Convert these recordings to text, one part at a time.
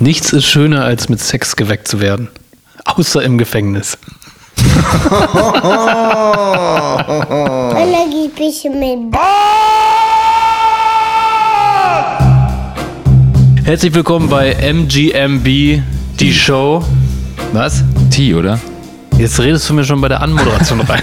Nichts ist schöner, als mit Sex geweckt zu werden. Außer im Gefängnis. Mit. Herzlich willkommen bei MGMB, die Show. Was? T, oder? Jetzt redest du mir schon bei der Anmoderation rein.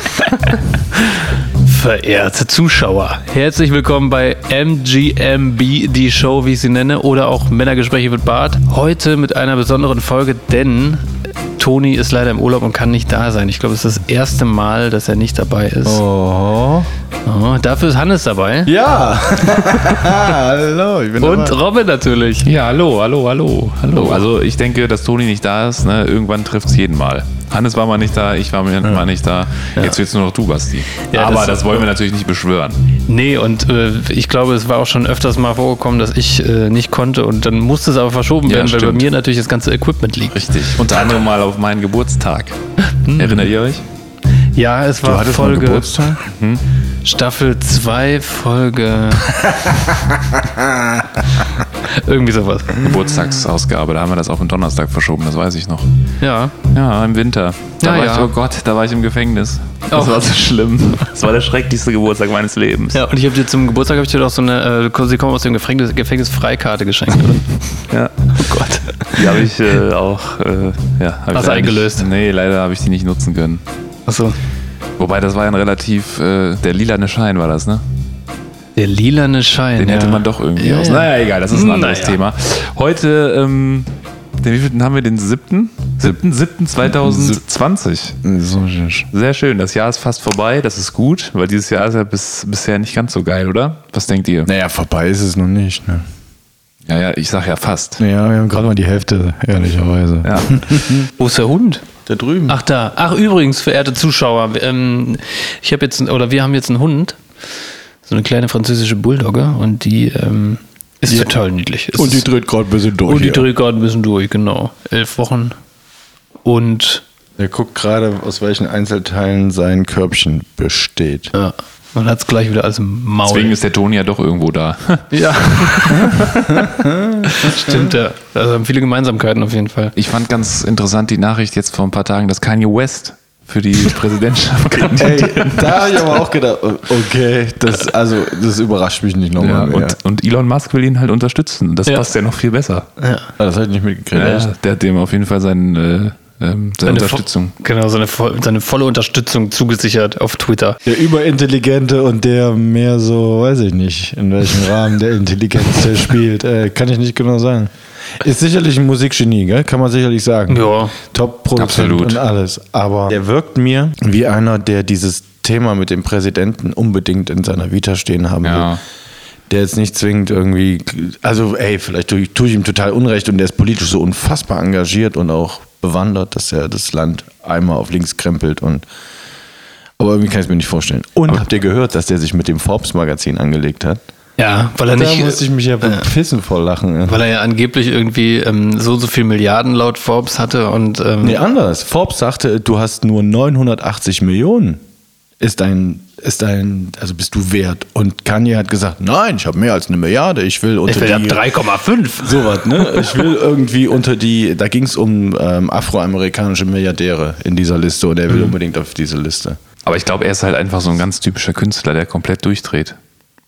Verehrte Zuschauer, herzlich willkommen bei MGMB, die Show, wie ich sie nenne, oder auch Männergespräche mit Bart. Heute mit einer besonderen Folge, denn Toni ist leider im Urlaub und kann nicht da sein. Ich glaube, es ist das erste Mal, dass er nicht dabei ist. Oh. Oh, dafür ist Hannes dabei. Ja. hallo, ich bin Und dabei. Robin natürlich. Ja, hallo, hallo, hallo, hallo. Also ich denke, dass Toni nicht da ist, ne? irgendwann trifft es jeden Mal. Hannes war mal nicht da, ich war mal nicht da. Jetzt willst nur noch du, Basti. Ja, Aber das- das, wollen wir natürlich nicht beschwören. Nee, und äh, ich glaube, es war auch schon öfters mal vorgekommen, dass ich äh, nicht konnte und dann musste es aber verschoben Ja, werden, weil bei stimmt. mir natürlich das ganze Equipment liegt. Richtig. Unter anderem mal auf meinen Geburtstag. Erinnert ihr euch? Ja, es war Folge Geburtstag? Staffel 2, Folge. Irgendwie sowas. Geburtstagsausgabe, da haben wir das auf den Donnerstag verschoben, das weiß ich noch. Ja. Ja, im Winter. Da Ja, war ja. ich, oh Gott, da war ich im Gefängnis. Das Oh. war so schlimm. Das war der schrecklichste Geburtstag meines Lebens. Ja, und ich habe dir zum Geburtstag habe ich dir doch so eine, äh, sie kommen aus dem Gefängnis, Gefängnis Freikarte geschenkt, oder? Ja. Oh Gott. Die habe ich äh, auch äh, ja, Hast du eingelöst? Nee, leider habe ich die nicht nutzen können. Achso. Wobei, das war ja ein relativ, äh, der lilane Schein war das, ne? Der lilane Schein. Den ja. hätte man doch irgendwie Ja, aus. ja. Naja, egal, das ist ein anderes Naja. Thema. Heute, ähm, den wievielten haben wir? Den siebten? Siebten, siebten 2020. So, Sehr schön, das Jahr ist fast vorbei, das ist gut, weil dieses Jahr ist ja bis, bisher nicht ganz so geil, oder? Was denkt ihr? naja, vorbei ist es noch nicht. Ne? Ja, ja, ich sag ja fast. Ja, wir haben gerade mal die Hälfte, ehrlicherweise. Ja. Wo ist der Hund? Da drüben. Ach da. Ach übrigens, verehrte Zuschauer, ähm, ich habe jetzt oder wir haben jetzt einen Hund, so eine kleine französische Bulldogge und die ähm, ist total niedlich. Es und die dreht gerade ein bisschen durch. und die dreht gerade ein bisschen durch, genau. Elf Wochen und Der guckt gerade, aus welchen Einzelteilen sein Körbchen besteht. ja, man hat es gleich wieder alles im Maul. Deswegen ist der Toni ja doch irgendwo da. ja. Stimmt ja. Also haben viele Gemeinsamkeiten auf jeden Fall. Ich fand ganz interessant die Nachricht jetzt vor ein paar Tagen, dass Kanye West für die Präsidentschaft kandidiert. Ey, da habe ich aber auch gedacht, okay, das, also, das überrascht mich nicht Ja, nochmal mehr. und, und Elon Musk will ihn halt unterstützen. Das Ja. passt ja noch viel besser. Ja. Ah, das habe ich nicht mitgekriegt. Ja, der hat dem auf jeden Fall seinen, äh, ähm, seine Unterstützung. Vo- Genau, seine, vo- seine volle Unterstützung zugesichert auf Twitter. Der Überintelligente und der mehr so, weiß ich nicht, in welchem Rahmen der Intelligenz der spielt, äh, kann ich nicht genau sagen. Ist sicherlich ein Musikgenie, gell? kann man sicherlich sagen. Ja. Top-Produzent Absolut. und alles. Aber der wirkt mir wie einer, der dieses Thema mit dem Präsidenten unbedingt in seiner Vita stehen haben Ja. will. Der jetzt nicht zwingend irgendwie, also ey, vielleicht tue ich, tue ich ihm total Unrecht und der ist politisch so unfassbar engagiert und auch bewandert, dass er das Land einmal auf links krempelt und aber irgendwie kann ich es mir nicht vorstellen. Und habt ihr gehört, dass der sich mit dem Forbes-Magazin angelegt hat? Ja, weil er Da nicht. musste ich mich ja bepissen vor Lachen. ey. Weil er ja angeblich irgendwie ähm, so so viel Milliarden laut Forbes hatte und ähm, Nee, anders. Forbes sagte, du hast nur 980 Millionen. Ist dein, ist dein, also bist du wert. Und Kanye hat gesagt, nein, ich habe mehr als eine Milliarde. Ich will unter ich will ab die 3,5. sowas, ne? Ich will irgendwie unter die, da ging es um ähm, afroamerikanische Milliardäre in dieser Liste und er will unbedingt auf diese Liste. Aber ich glaube, er ist halt einfach so ein ganz typischer Künstler, der komplett durchdreht.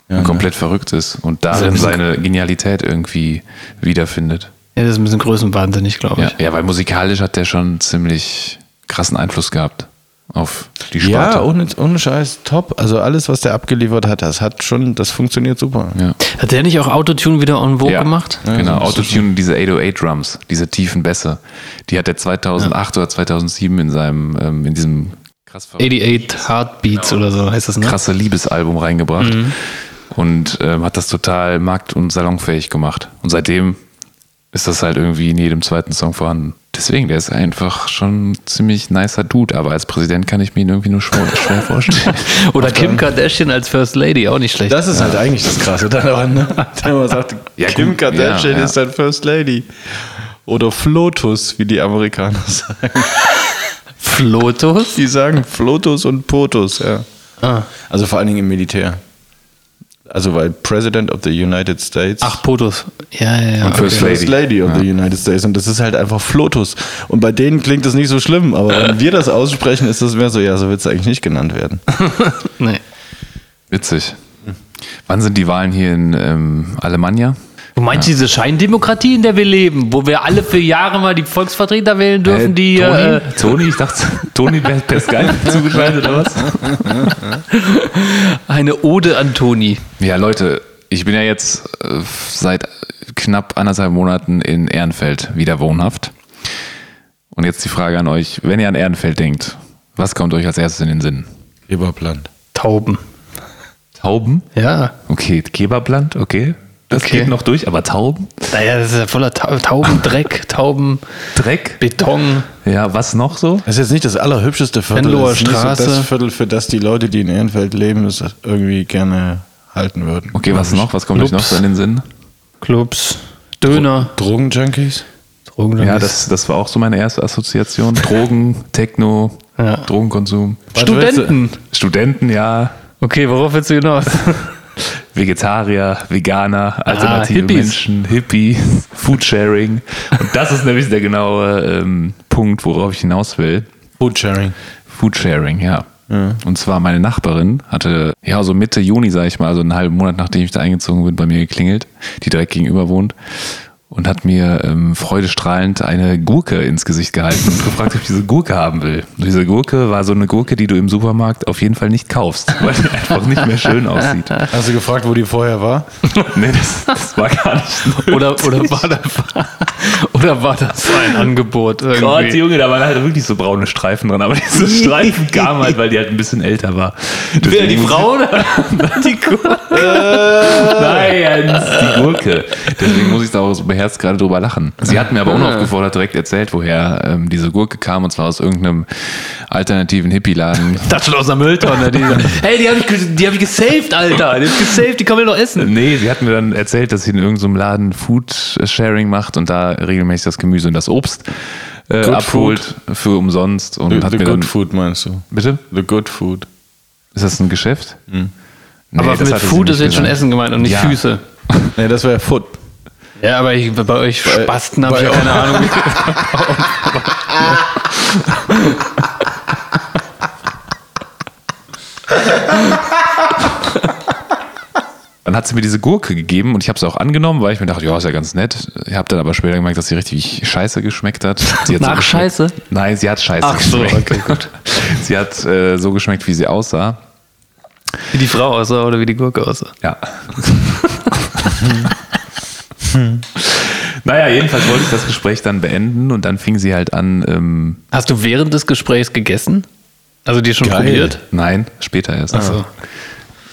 und ne? komplett verrückt ist und Also darin ein bisschen- seine Genialität irgendwie wiederfindet. Ja, das ist ein bisschen größenwahnsinnig, glaube Ja, ich. ja, weil musikalisch hat der schon ziemlich krassen Einfluss gehabt auf die Sparte. Ja, ohne, ohne Scheiß, top. Also alles, was der abgeliefert hat, das hat schon, das funktioniert super. Ja. Hat der nicht auch Autotune wieder en vogue Ja, gemacht? Genau, das ist Autotune, diese 808 Drums, diese tiefen Bässe, die hat er 2008 oder 2007 in seinem, ähm, in diesem krass verrückten- 88 Heartbeats oder so heißt das, ne? krasse Liebesalbum reingebracht und ähm, hat das total markt- und salonfähig gemacht. Und seitdem ist das halt irgendwie in jedem zweiten Song vorhanden. Deswegen, der ist einfach schon ein ziemlich nicer Dude, aber als Präsident kann ich mir ihn irgendwie nur schwer, schwer vorstellen. Oder Kim Kardashian als First Lady, auch nicht schlecht. Das ist halt eigentlich das Krasse daran, ne? Wenn man sagt, Ja, Kim gut, Kardashian ja, ja. ist dein First Lady. Oder Flotus, wie die Amerikaner sagen. Flotus? Die sagen Flotus und Potus, ja. Ah. Also vor allen Dingen im Militär. Also weil President of the United States. Ach, POTUS. Ja, ja, ja. Und First okay. First Lady of the United States. Und das ist halt einfach Flotus. Und bei denen klingt das nicht so schlimm, aber wenn wir das aussprechen, ist das mehr so, ja, so wird es eigentlich nicht genannt werden. Nee. Witzig. Wann sind die Wahlen hier in ähm, Alemannia? Du meinst diese Scheindemokratie, in der wir leben, wo wir alle für Jahre mal die Volksvertreter wählen dürfen, die. Toni? Äh, Toni, ich dachte, Toni per, per Skype zugeschaltet oder was? eine Ode an Toni. Ja, Leute, ich bin ja jetzt äh, seit knapp anderthalb Monaten in Ehrenfeld wieder wohnhaft. Und jetzt die Frage an euch, wenn ihr an Ehrenfeld denkt, was kommt euch als erstes in den Sinn? Eberplant. Tauben. Tauben? Ja. Okay, Keberbland, okay. Das Okay. geht noch durch, aber Tauben? Naja, das ist ja voller Ta Taubendreck, Tauben, Dreck? Beton. Ja, was noch so? Das ist jetzt nicht das allerhübscheste Viertel. Venloer Das ist nicht Straße. So das Viertel, für das die Leute, die in Ehrenfeld leben, das irgendwie gerne halten würden. Okay, was noch? Was kommt euch noch so in den Sinn? Clubs, Döner. Drogenjunkies? Drogen Ja, das, das war auch so meine erste Assoziation. Drogen, Techno, Ja. Drogenkonsum. Studenten. Studenten, ja. Okay, worauf willst du hinaus? Vegetarier, Veganer, alternative Hippies. Menschen, Hippie, Foodsharing. Und das ist nämlich der genaue ähm, Punkt, worauf ich hinaus will. Foodsharing. Foodsharing, ja. Und zwar meine Nachbarin hatte, ja, so Mitte Juni, sag ich mal, also einen halben Monat nachdem ich da eingezogen bin, bei mir geklingelt, die direkt gegenüber wohnt. Und hat mir ähm, freudestrahlend eine Gurke ins Gesicht gehalten und gefragt, ob ich diese Gurke haben will. Und diese Gurke war so eine Gurke, die du im Supermarkt auf jeden Fall nicht kaufst, weil die einfach nicht mehr schön aussieht. Hast du gefragt, wo die vorher war? Nee, das, das war gar nicht. Oder, oder, war das, oder war das ein Angebot irgendwie? Gott, Junge, da waren halt wirklich so braune Streifen dran, aber diese Streifen kamen halt, weil die halt ein bisschen älter war. Wer, die Frau oder die Gurke? Nein, Jens, die Gurke. Deswegen muss ich da auch so beherzt gerade drüber lachen. Sie hat mir aber unaufgefordert direkt erzählt, woher ähm, diese Gurke kam, und zwar aus irgendeinem alternativen Hippie-Laden. Das schon aus der Mülltonne. Die, hey, die habe ich, die hab ich gesaved, Alter. Die hab ich gesaved, die kann man doch essen. Nee, sie hat mir dann erzählt, dass sie in irgendeinem Laden Food-Sharing macht und da regelmäßig das Gemüse und das Obst äh, abholt für umsonst. Und The, hat the mir good dann, food meinst du? Bitte? The good food. Ist das ein Geschäft? Nee, aber das mit Food ist jetzt schon. Essen gemeint und nicht Ja. Füße. Nee, das wäre Food. Ja, aber ich, bei euch Bei- Spasten habe ich keine Ahnung. Dann hat sie mir diese Gurke gegeben und ich habe sie auch angenommen, weil ich mir dachte, ja, ist ja ganz nett. Ich habe dann aber später gemerkt, dass sie richtig scheiße geschmeckt hat. Sie hat Nach geschmeckt- Scheiße? Nein, sie hat scheiße Ach so, geschmeckt. okay, gut. Sie hat äh, so geschmeckt, wie sie aussah. Wie die Frau aussah oder wie die Gurke aussah. Ja. naja, jedenfalls wollte ich das Gespräch dann beenden und dann fing sie halt an, ähm, Hast du während des Gesprächs gegessen? Also die schon Geil. probiert? nein, später erst. so.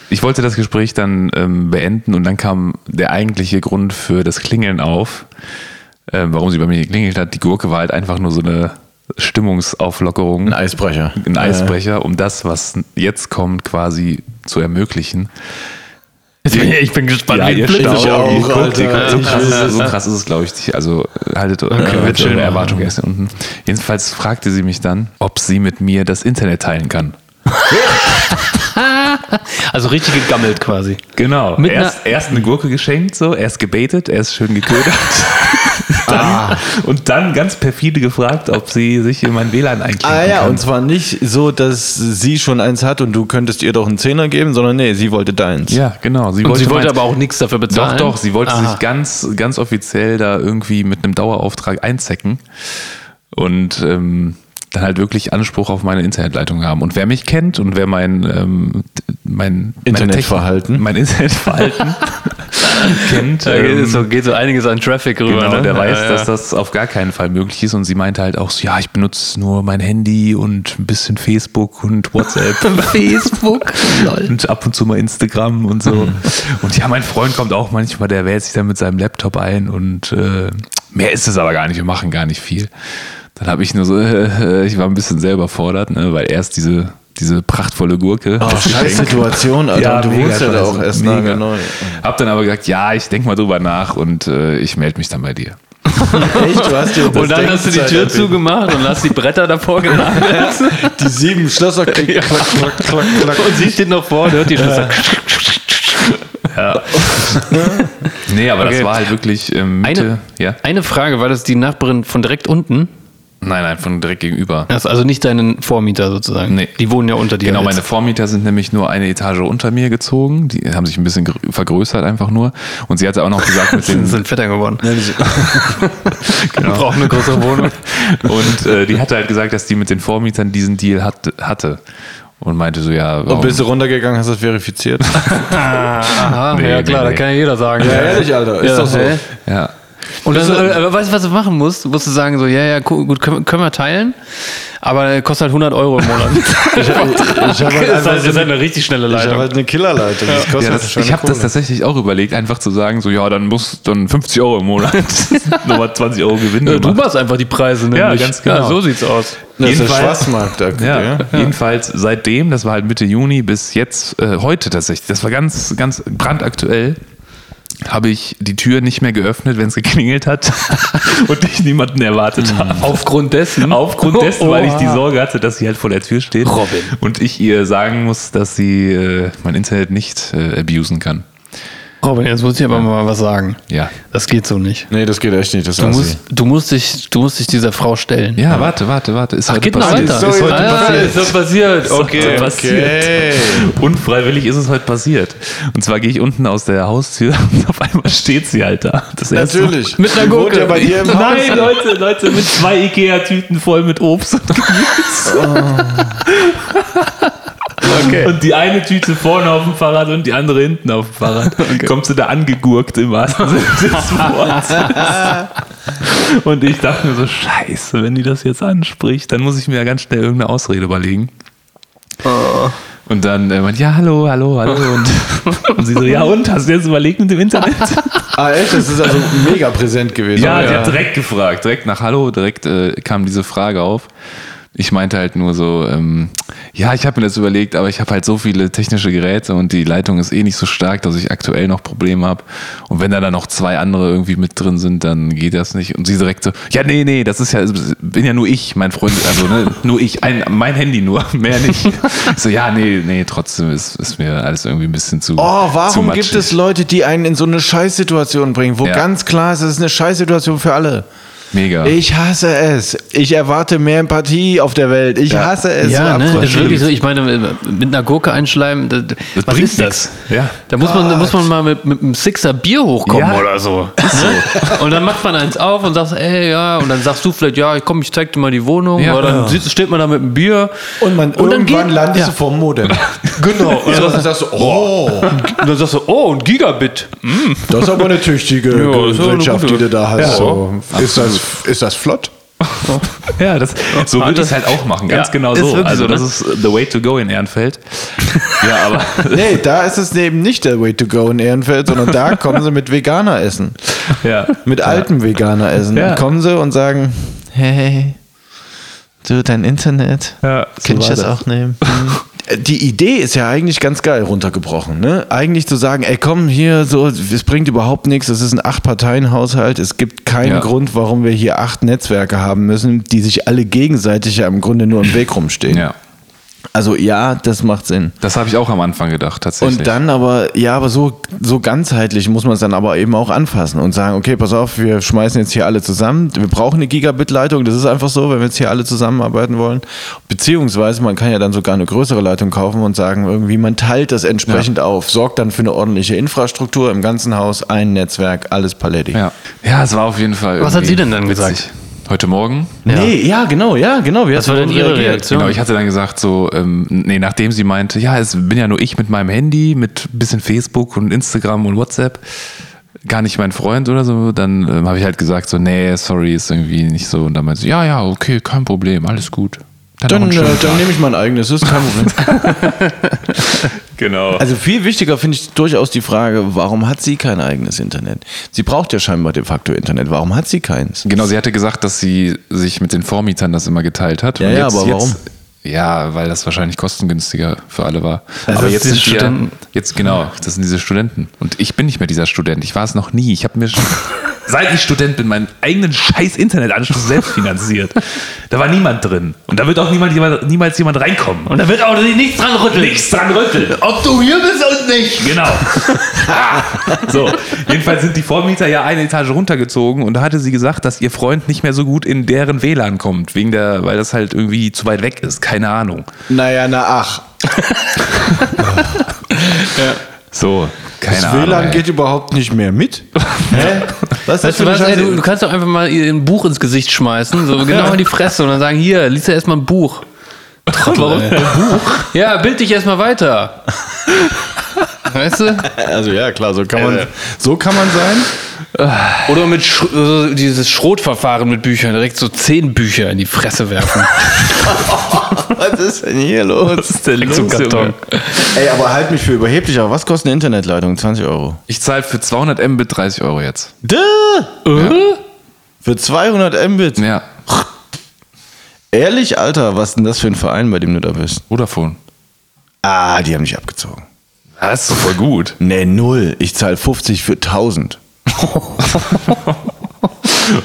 Ich wollte das Gespräch dann ähm, beenden und dann kam der eigentliche Grund für das Klingeln auf, ähm, warum sie bei mir geklingelt hat. Die Gurke war halt einfach nur so eine Stimmungsauflockerung, Ein Eisbrecher. ein Eisbrecher, um das, was jetzt kommt, quasi zu ermöglichen. Ich, bin gespannt, wie ihr staunt. Ich auch, guckt, Alter. guckt. So, krass ist, es- so krass ist es, glaube ich. nicht. Also äh, haltet okay, schön eure machen. Erwartung erst unten. Jedenfalls fragte sie mich dann, ob sie mit mir das Internet teilen kann. Also richtig gegammelt quasi. Genau. Mit erst, erst eine Gurke geschenkt, so, erst gebaitet, erst schön geködert. dann, Und dann ganz perfide gefragt, ob sie sich in mein WLAN einklinken Ah ja, kann. und zwar nicht so, dass sie schon eins hat und du könntest ihr doch einen Zehner geben, sondern nee, sie wollte deins. ja, genau. Und sie wollte aber auch nichts dafür Doch, bezahlen. doch, sie wollte Aha. sich ganz, ganz offiziell da irgendwie mit einem Dauerauftrag einzecken und ähm, dann halt wirklich Anspruch auf meine Internetleitung haben. Und wer mich kennt und wer mein, ähm, mein Internetverhalten. Mein Internetverhalten kennt, Da geht, ähm, so, geht so einiges an Traffic rüber. Genau, ne? der weiß, ja, ja. dass das auf gar keinen Fall möglich ist. Und sie meinte halt auch so, ja, ich benutze nur mein Handy und ein bisschen Facebook und WhatsApp. Facebook. Und ab und zu mal Instagram und so. Und ja, mein Freund kommt auch manchmal, der wählt sich dann mit seinem Laptop ein und äh, mehr ist es aber gar nicht, wir machen gar nicht viel. Dann habe ich nur so, äh, ich war ein bisschen selber fordert, ne, weil erst diese, diese prachtvolle Gurke. Oh, scheiß. Situation, Alter. Ja, du wohnst ja da auch erst Mega. nagelneu. Hab dann aber gesagt, ja, ich denk mal drüber nach und äh, ich melde mich dann bei dir. Echt? Du hast dir Und dann hast du die Tür zugemacht und hast die Bretter davor gelagert. Die sieben Schlösser klick, klack, klack, klack, klack. Und sie steht noch vor und hört die Schlüssel. Ja. nee, aber Okay. das war halt wirklich ähm, Mitte. Eine, ja? eine Frage, war das die Nachbarin von direkt unten? Nein, nein, von direkt gegenüber. Das ist also nicht deinen Vormieter sozusagen. Nee. Die wohnen ja unter dir. Genau, jetzt. meine Vormieter sind nämlich nur eine Etage unter mir gezogen. Die haben sich ein bisschen gr- vergrößert einfach nur. Und sie hatte auch noch gesagt mit Die den sind fetter geworden. genau. Brauchen eine größere Wohnung. Und äh, die hatte halt gesagt, dass die mit den Vormietern diesen Deal hat, hatte. Und meinte so, ja, warum? Und bist du runtergegangen, hast du das verifiziert? Aha, Nee, ja klar, nee, da nee. kann ja jeder sagen. Ja, ehrlich, Alter. Ist doch so. hä? ja. Und dann, aber weißt du, was du machen musst? Du musst du sagen, so, ja, ja, gu- gut, können, können wir teilen, aber kostet halt 100 Euro im Monat. Ich, ich, ich habe halt das das ist eine richtig schnelle ich hab Leitung. halt eine Killerleitung. Das kostet Ja, das, schon ich habe das tatsächlich auch überlegt, einfach zu sagen, so ja, dann muss dann 50 Euro im Monat, nochmal 20 Euro Gewinn Ja, du machst einfach die Preise, nämlich. Ja, ganz genau. Ja, so sieht's aus. Das ist der Jedenfalls- Schwarzmarkt. Da, Ja, ja. jedenfalls seitdem, das war halt Mitte Juni bis jetzt, äh, heute tatsächlich, das war ganz, ganz brandaktuell, habe ich die Tür nicht mehr geöffnet, wenn es geklingelt hat und ich niemanden erwartet habe. Aufgrund dessen. Aufgrund dessen, weil ich die. Sorge hatte, dass sie halt vor der Tür steht. Robin. Und ich ihr sagen muss, dass sie äh, mein Internet nicht äh, abusen kann. Robin, jetzt muss ich aber mal was sagen. Ja. Das geht so nicht. Nee, das geht echt nicht. Das Du musst, du, musst dich, du musst dich dieser Frau stellen. Ja, warte, warte, warte. Ist heute Geht noch passiert. weiter. Ist heute ja, passiert. ist das passiert. Okay, Okay. passiert. Unfreiwillig ist es heute passiert. Und zwar gehe ich unten aus der Haustür und auf einmal steht sie halt da. Das Mal. Natürlich. Mit einer Gurke. ja bei dir im Haus. Nein, Leute, Leute, mit zwei Ikea-Tüten voll mit Obst und Gemüse. Okay. Und die eine Tüte vorne auf dem Fahrrad und die andere hinten auf dem Fahrrad. Kommt sie da angegurkt im wahrsten Sinne des Wortes. Und ich dachte mir so, scheiße, wenn die das jetzt anspricht, dann muss ich mir ja ganz schnell irgendeine Ausrede überlegen. Und dann äh, meint, ja, hallo, hallo, hallo. Und, und sie so, ja und, hast du jetzt überlegt mit dem Internet? Ah, echt? Das ist also mega präsent gewesen. Ja, ja. die hat direkt gefragt, direkt nach Hallo, direkt äh, kam diese Frage auf. Ich meinte halt nur so, ähm, ja, ich habe mir das überlegt, aber ich habe halt so viele technische Geräte und die Leitung ist eh nicht so stark, dass ich aktuell noch Probleme habe. Und wenn da dann noch zwei andere irgendwie mit drin sind, dann geht das nicht. Und sie direkt so, ja, nee, nee, das ist ja, bin ja nur ich, mein Freund, also ne, nur ich, ein, mein Handy nur, mehr nicht. Ich so, ja, nee, nee, trotzdem ist, ist mir alles irgendwie ein bisschen zu. Oh, zu warum matschig. gibt es Leute, die einen in so eine Scheißsituation bringen, wo Ja. ganz klar ist, es ist eine Scheißsituation für alle? Mega. Ich hasse es. Ich erwarte mehr Empathie auf der Welt. Ich Ja. hasse es. Ja, so ne? Ist wirklich so, ich meine, mit einer Gurke einschleimen, das, Das was bringt ist das? Ja. Da muss man, da muss man mal mit, mit einem Sixer Bier hochkommen Ja. oder so. Ne? Und dann macht man eins auf und sagt, ey, ja, und dann sagst du vielleicht, ja, ich komm, ich zeig dir mal die Wohnung. Ja. oder dann steht man da mit einem Bier. Und, man, Und dann irgendwann geht- landest ja. du vorm Modem. Genau. Und Ja, dann, dann sagst du, oh, und dann sagst du, oh, ein Gigabit. das ist aber eine tüchtige Ja, Gesellschaft, die du da hast. Ja, so. ist, das, ist das flott? Ja, das, so würde ich es halt auch machen, ganz Ja, genau so. Also so, ne? das ist the way to go in Ehrenfeld. ja, aber Nee, da ist es eben nicht der Way to go in Ehrenfeld, sondern da kommen sie mit Veganer essen. ja. Mit altem Veganer essen. Ja. Kommen sie und sagen, hey, du, dein Internet, Ja, so kann ich war das, das. auch nehmen? Die Idee ist ja eigentlich ganz geil runtergebrochen. Ne? Eigentlich zu sagen, ey komm hier, so, es bringt überhaupt nichts, es ist ein Acht-Parteien-Haushalt, es gibt keinen Ja. Grund, warum wir hier acht Netzwerke haben müssen, die sich alle gegenseitig ja im Grunde nur im Weg rumstehen. ja. Also ja, das macht Sinn. Das habe ich auch am Anfang gedacht, tatsächlich. Und dann aber, ja, aber so, so ganzheitlich muss man es dann aber eben auch anfassen und sagen, okay, pass auf, wir schmeißen jetzt hier alle zusammen. Wir brauchen eine Gigabit-Leitung, das ist einfach so, wenn wir jetzt hier alle zusammenarbeiten wollen. Beziehungsweise man kann ja dann sogar eine größere Leitung kaufen und sagen, irgendwie, man teilt das entsprechend auf, sorgt dann für eine ordentliche Infrastruktur im ganzen Haus, ein Netzwerk, alles Paletti. ja. ja, es war auf jeden Fall. Was hat sie denn dann witzig. gesagt? Heute Morgen? Nee, ja, genau, ja, genau. Wie Was hast war du denn ihre reagiert? Reaktion? Genau, ich hatte dann gesagt, so, ähm, nee, nachdem sie meinte, ja, es bin ja nur ich mit meinem Handy, mit ein bisschen Facebook und Instagram und WhatsApp, gar nicht mein Freund oder so, dann ähm, habe ich halt gesagt, so, nee, sorry, ist irgendwie nicht so. Und dann meinte sie, ja, ja, okay, kein Problem, alles gut. Dann, einen äh, dann nehme ich mein eigenes, das ist kein Problem. Genau. Also viel wichtiger finde ich durchaus die Frage, warum hat sie kein eigenes Internet? Sie braucht ja scheinbar de facto Internet. Warum hat sie keins? Genau, sie hatte gesagt, dass sie sich mit den Vormietern das immer geteilt hat. Ja, ja, aber warum? Ja, weil das wahrscheinlich kostengünstiger für alle war. Also aber das jetzt sind sind Studenten. wir, jetzt genau, das sind diese Studenten. Und ich bin nicht mehr dieser Student. Ich war es noch nie. Ich habe mir schon seit ich Student bin, meinen eigenen scheiß Internetanschluss selbst finanziert. Da war niemand drin. Und da wird auch niemand, jemand, niemals jemand reinkommen. Und da wird auch nichts dran rütteln. nichts dran rütteln. Ob du hier bist und nicht. Genau. so, jedenfalls sind die Vormieter ja eine Etage runtergezogen und da hatte sie gesagt, dass ihr Freund nicht mehr so gut in deren WLAN kommt, wegen der, weil das halt irgendwie zu weit weg ist. Keine Ahnung. Naja, na ach. So, keine Das Ahnung. WLAN ey. geht überhaupt nicht mehr mit. Hä? Was Weißt du was, ey, du, du kannst doch einfach mal ihr ein Buch ins Gesicht schmeißen, so genau in die Fresse und dann sagen, hier, lies ja erstmal ein Buch. Warum? Ein Buch? Ja, bild dich erstmal weiter. Weißt du? Also ja, klar, so kann man, so kann man sein. Oder mit Sch so dieses Schrotverfahren mit Büchern, direkt so zehn Bücher in die Fresse werfen. Was ist denn hier los? Was ist denn Direkt zum Karton. Ey, aber halt mich für überheblich. Aber was kostet eine Internetleitung? 20 Euro. Ich zahle für 200 Mbit 30 Euro jetzt. Duh! Für 200 Mbit. Ja, Ehrlich, Alter, was ist denn das für ein Verein, bei dem du da bist? Vodafone. Ah, die haben dich abgezogen. Das ist voll gut. Nee, null. Ich zahle 50 für 1000.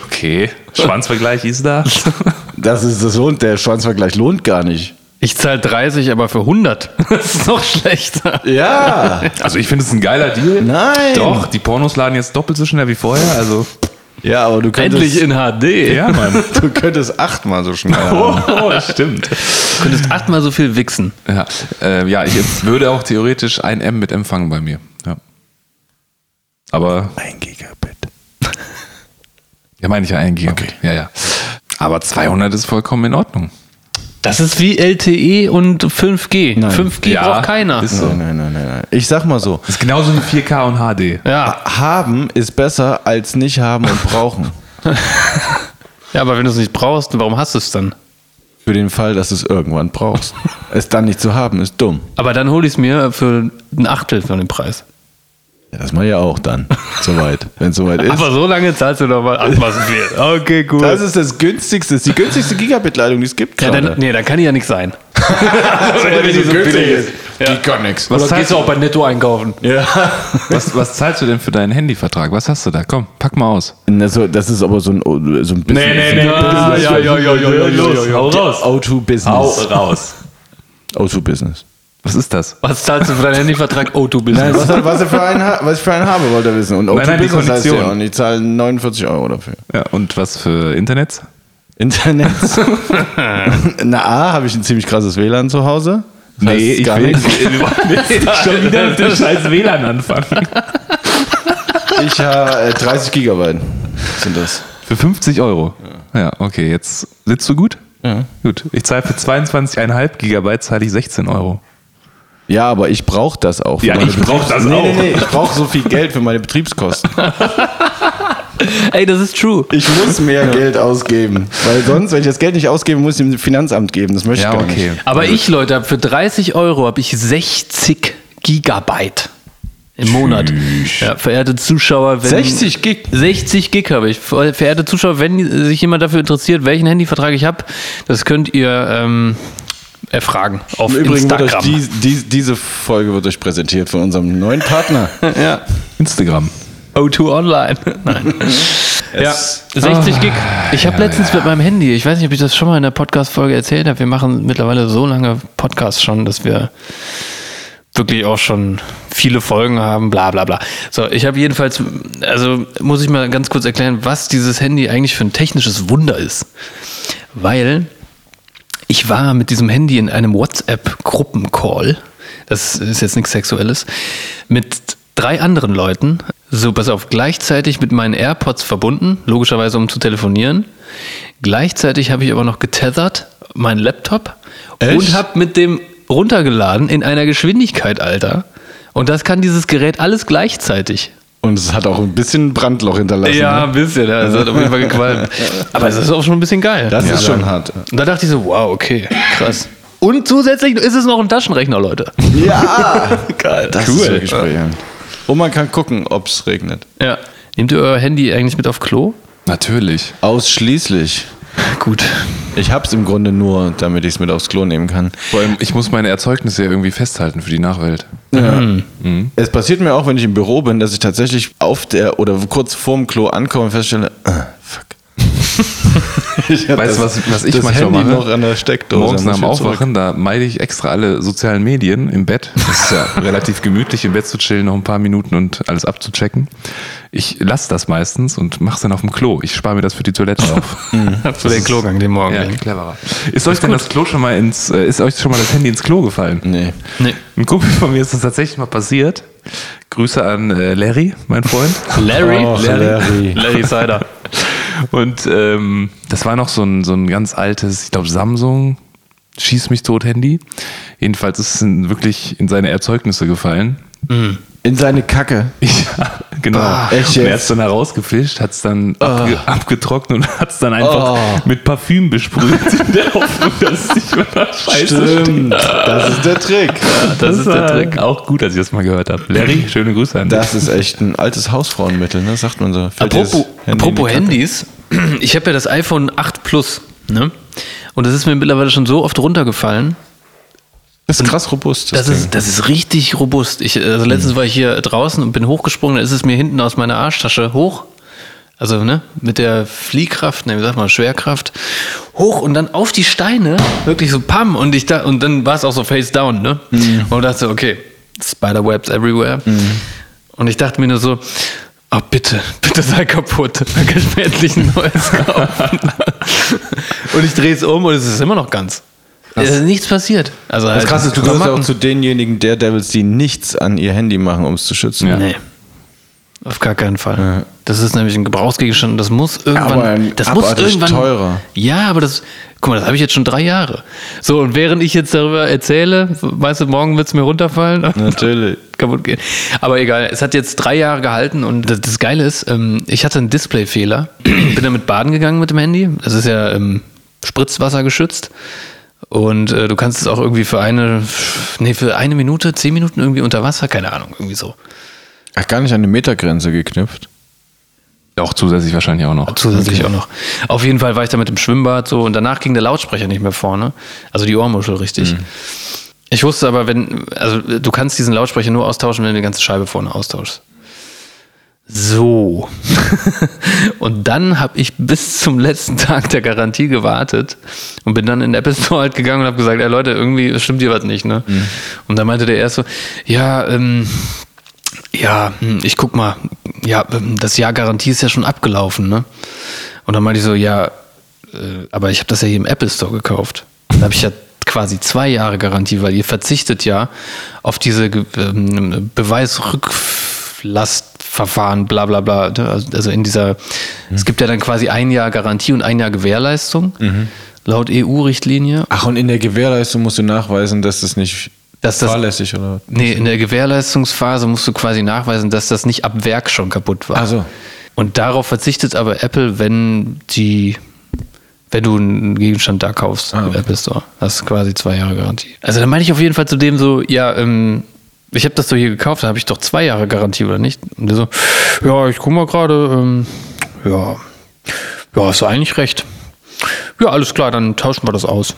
Okay, Schwanzvergleich ist da. Das ist, das lohnt, der Schwanzvergleich lohnt gar nicht. Ich zahle 30, aber für 100. Das ist noch schlechter. Ja. Also ich finde es ein geiler Deal. Nein. Doch, die Pornos laden jetzt doppelt so schnell wie vorher. Also Ja, aber du könntest, Endlich in HD. ja, Mann. du könntest achtmal so schnell haben. Oh, stimmt. Du könntest achtmal so viel wichsen. Ja, äh, ja, ich würde auch theoretisch ein M mit empfangen bei mir. Aber, Ein Gigabit. ja, meine ich ja ein Gigabit. Ja, ja. Aber 200 ist vollkommen in Ordnung. Das ist wie LTE und 5G. 5G Ja, braucht keiner. ist so. Nein, nein, nein, nein, nein. Ich sag mal so. Das ist genauso wie 4K und HD. Ja. Haben ist besser als nicht haben und brauchen. ja, aber wenn du es nicht brauchst, warum hast du es dann? Für den Fall, dass du es irgendwann brauchst. Es dann nicht zu haben, ist dumm. Aber dann hole ich es mir für ein Achtel von dem Preis. Ja, das mache ich ja auch dann. Soweit. Wenn es soweit ist. Aber so lange zahlst du doch mal achtmal so viel. Okay, gut. das ist das günstigste, das ist die günstigste Gigabit-Leitung, die es gibt. ja, dann, nee, dann kann die ja nicht sein. wenn die so günstig ist. Die kann nix. Was Oder gehst zahlst, du auch bei Netto einkaufen? Ja. was, was zahlst du denn für deinen Handyvertrag? Was hast du da? Komm, pack mal aus. Das, das ist aber so ein, so ein bisschen. Ja, ja, ja, ja, ja, ja, ja, ja. Hau raus. O2-Business. raus. O2-Business. Was ist das? Was zahlst du für deinen Handyvertrag O2 Nein, Business? was, was, er für einen, was ich für einen habe, wollte er wissen. Und Nein, nein, die O2-Business heißt ja. Und ich zahle 49 Euro dafür. Ja, und was für Internet? Internet. Na A, habe ich ein ziemlich krasses WLAN zu Hause. Das heißt gar nichts. schon wieder mit dem scheiß WLAN anfangen. Ich habe äh, 30 Gigabyte sind das. Für 50 Euro. Ja, okay, jetzt sitzt du gut? Ja. Gut. Ich zahle für 22,5 Gigabyte zahle ich 16 Euro. Ja, aber ich brauche das auch. für Ja, meine ich brauch Betriebs- das nee, auch. Nee, nee, ich brauche so viel Geld für meine Betriebskosten. Ey, das ist true. Ich muss mehr Geld ausgeben. Weil sonst, wenn ich das Geld nicht ausgebe, muss ich dem Finanzamt geben. Das möchte Ja, ich gar okay. nicht. Aber ich, Leute, für 30 Euro habe ich 60 Gigabyte im Monat. Ja, verehrte Zuschauer, wenn 60 Gig? 60 Gig habe ich. Verehrte Zuschauer, wenn sich jemand dafür interessiert, welchen Handyvertrag ich habe, das könnt ihr ähm, erfragen auf Im Übrigen wird euch Instagram. die, die, diese Folge wird euch präsentiert von unserem neuen Partner. ja. Instagram. O2 Online. Nein. ja, 60 Gig. Ich habe letztens mit meinem Handy, ich weiß nicht, ob ich das schon mal in der Podcast-Folge erzählt habe, wir machen mittlerweile so lange Podcasts schon, dass wir wirklich auch schon viele Folgen haben, bla bla bla. So, ich habe jedenfalls, also muss ich mal ganz kurz erklären, was dieses Handy eigentlich für ein technisches Wunder ist. Weil ich war mit diesem Handy in einem WhatsApp-Gruppencall, das ist jetzt nichts Sexuelles, mit drei anderen Leuten, so pass auf, gleichzeitig mit meinen AirPods verbunden, logischerweise um zu telefonieren. Gleichzeitig habe ich aber noch getethert, meinen Laptop Echt? und habe mit dem runtergeladen in einer Geschwindigkeit, Alter. Und das kann dieses Gerät alles gleichzeitig. Und es hat auch ein bisschen Brandloch hinterlassen. Ja, ne? ein bisschen, ja, das hat auf jeden Fall gequalmt. Aber es ist auch schon ein bisschen geil. Das ist Ja, schon dann- hart. Und da dachte ich so, wow, okay, krass. Und zusätzlich ist es noch ein Taschenrechner, Leute. Ja, Geil. das ist wirklich brillant. Und man kann gucken, ob es regnet. Ja. Nehmt ihr euer Handy eigentlich mit auf Klo? Natürlich. Ausschließlich. Gut. Ich hab's im Grunde nur, damit ich es mit aufs Klo nehmen kann. Vor allem, ich muss meine Erzeugnisse ja irgendwie festhalten für die Nachwelt. Es passiert mir auch, wenn ich im Büro bin, dass ich tatsächlich auf der oder kurz vorm Klo ankomme und feststelle, ah, fuck. ich hab Weißt du, was, was ich das manchmal Handy mache? noch an der Steckdose. Morgens nach dem. Aufwachen, da meide ich extra alle sozialen Medien im Bett. Das ist ja relativ gemütlich, im Bett zu chillen, noch ein paar Minuten und alles abzuchecken. Ich lasse das meistens und mache es dann auf dem Klo. Ich spare mir das für die Toilette auf. Für den Klogang, den Morgen. ja, cleverer. Ist euch denn das Klo schon mal ins, äh, ist euch schon mal das Handy ins Klo gefallen? Nee. Nee. Ein Kumpel von mir ist das tatsächlich mal passiert. Grüße an äh, Larry, mein Freund. Larry? Och, Larry. Larry Cider. Und ähm, das war noch so ein, so ein ganz altes, ich glaube Samsung, schieß mich tot Handy. Jedenfalls ist es wirklich in seine Erzeugnisse gefallen. In seine Kacke. Ja, genau. Echt und er hat es dann herausgefischt, hat es dann abge abgetrocknet und hat es dann einfach Oh. mit Parfüm besprüht, in der Hoffnung, dass es nicht mehr nach Scheiße Stimmt. Das ist der Trick. Das ist der Trick. Auch gut, dass ich das mal gehört habe. Larry, schöne Grüße an dich. Das ist echt ein altes Hausfrauenmittel, ne? Sagt man so. Fällt das Apropos, Handy apropos? Handys, ich habe ja das iPhone 8 Plus, ne? Und das ist mir mittlerweile schon so oft runtergefallen. Das ist krass robust. Das Ding. ist, das ist richtig robust. Ich, also letztens war ich hier draußen und bin hochgesprungen, da ist es mir hinten aus meiner Arschtasche hoch. Also, ne, mit der Fliehkraft, ne, wie sagt man, Schwerkraft, hoch und dann auf die Steine, wirklich so pam, und ich da, und dann war es auch so face down, ne? Und dachte so, okay, Spiderwebs everywhere. Und ich dachte mir nur so, oh bitte, bitte sei kaputt, dann kann ich mir endlich ein neues kaufen. und ich drehe es um und es ist immer noch ganz. Es ist nichts passiert. Also Das halt krasse ist, du gehörst ja auch zu denjenigen Daredevils, die nichts an ihr Handy machen, um es zu schützen. Ja. Nee. Auf gar keinen Fall. Das ist nämlich ein Gebrauchsgegenstand. und Das muss irgendwann. Aber ein das muss irgendwann. teurer. Ja, aber das. Guck mal, das habe ich jetzt schon drei Jahre. So, und während ich jetzt darüber erzähle, weißt du, morgen wird es mir runterfallen. Natürlich. kaputt gehen. Aber egal, es hat jetzt drei Jahre gehalten und das, das Geile ist, ähm, ich hatte einen Displayfehler. Bin damit baden gegangen mit dem Handy. Das ist ja ähm, Spritzwasser geschützt. Und äh, du kannst es auch irgendwie für eine, nee, für eine Minute, zehn Minuten irgendwie unter Wasser, keine Ahnung, irgendwie so. Ach, gar nicht an die Metergrenze geknüpft. Auch zusätzlich wahrscheinlich auch noch. Zusätzlich auch noch. Auf jeden Fall war ich da mit dem Schwimmbad so und danach ging der Lautsprecher nicht mehr vorne. Also die Ohrmuschel richtig. Ich wusste aber, wenn, also du kannst diesen Lautsprecher nur austauschen, wenn du die ganze Scheibe vorne austauschst. So. und dann habe ich bis zum letzten Tag der Garantie gewartet und bin dann in den Apple Store halt gegangen und habe gesagt, ja Leute, irgendwie stimmt hier was nicht, ne? Und dann meinte der erst so, ja, ähm, ja, hm, ich guck mal, ja, ähm, das Jahr Garantie ist ja schon abgelaufen, ne? Und dann meinte ich so, ja, äh, aber ich habe das ja hier im Apple Store gekauft. Da habe ich ja quasi zwei Jahre Garantie, weil ihr verzichtet ja auf diese ähm, Beweisrücklastverfahren, bla bla bla. Also- Also in dieser, es gibt ja dann quasi ein Jahr Garantie und ein Jahr Gewährleistung, laut EU-Richtlinie. Ach, und in der Gewährleistung musst du nachweisen, dass das nicht Dass das- fahrlässig oder. Nee, in der Gewährleistungsphase musst du quasi nachweisen, dass das nicht ab Werk schon kaputt war. Ach so. Und darauf verzichtet aber Apple, wenn die, wenn du einen Gegenstand da kaufst Ah, im okay. Apple Store. Hast quasi zwei Jahre Garantie. Also dann meine ich auf jeden Fall zu dem so, ja, ähm, ich habe das doch hier gekauft, da habe ich doch zwei Jahre Garantie, oder nicht? Und der so, ja, ich guck mal gerade, ähm, ja, ja, hast du eigentlich recht. Ja, alles klar, dann tauschen wir das aus.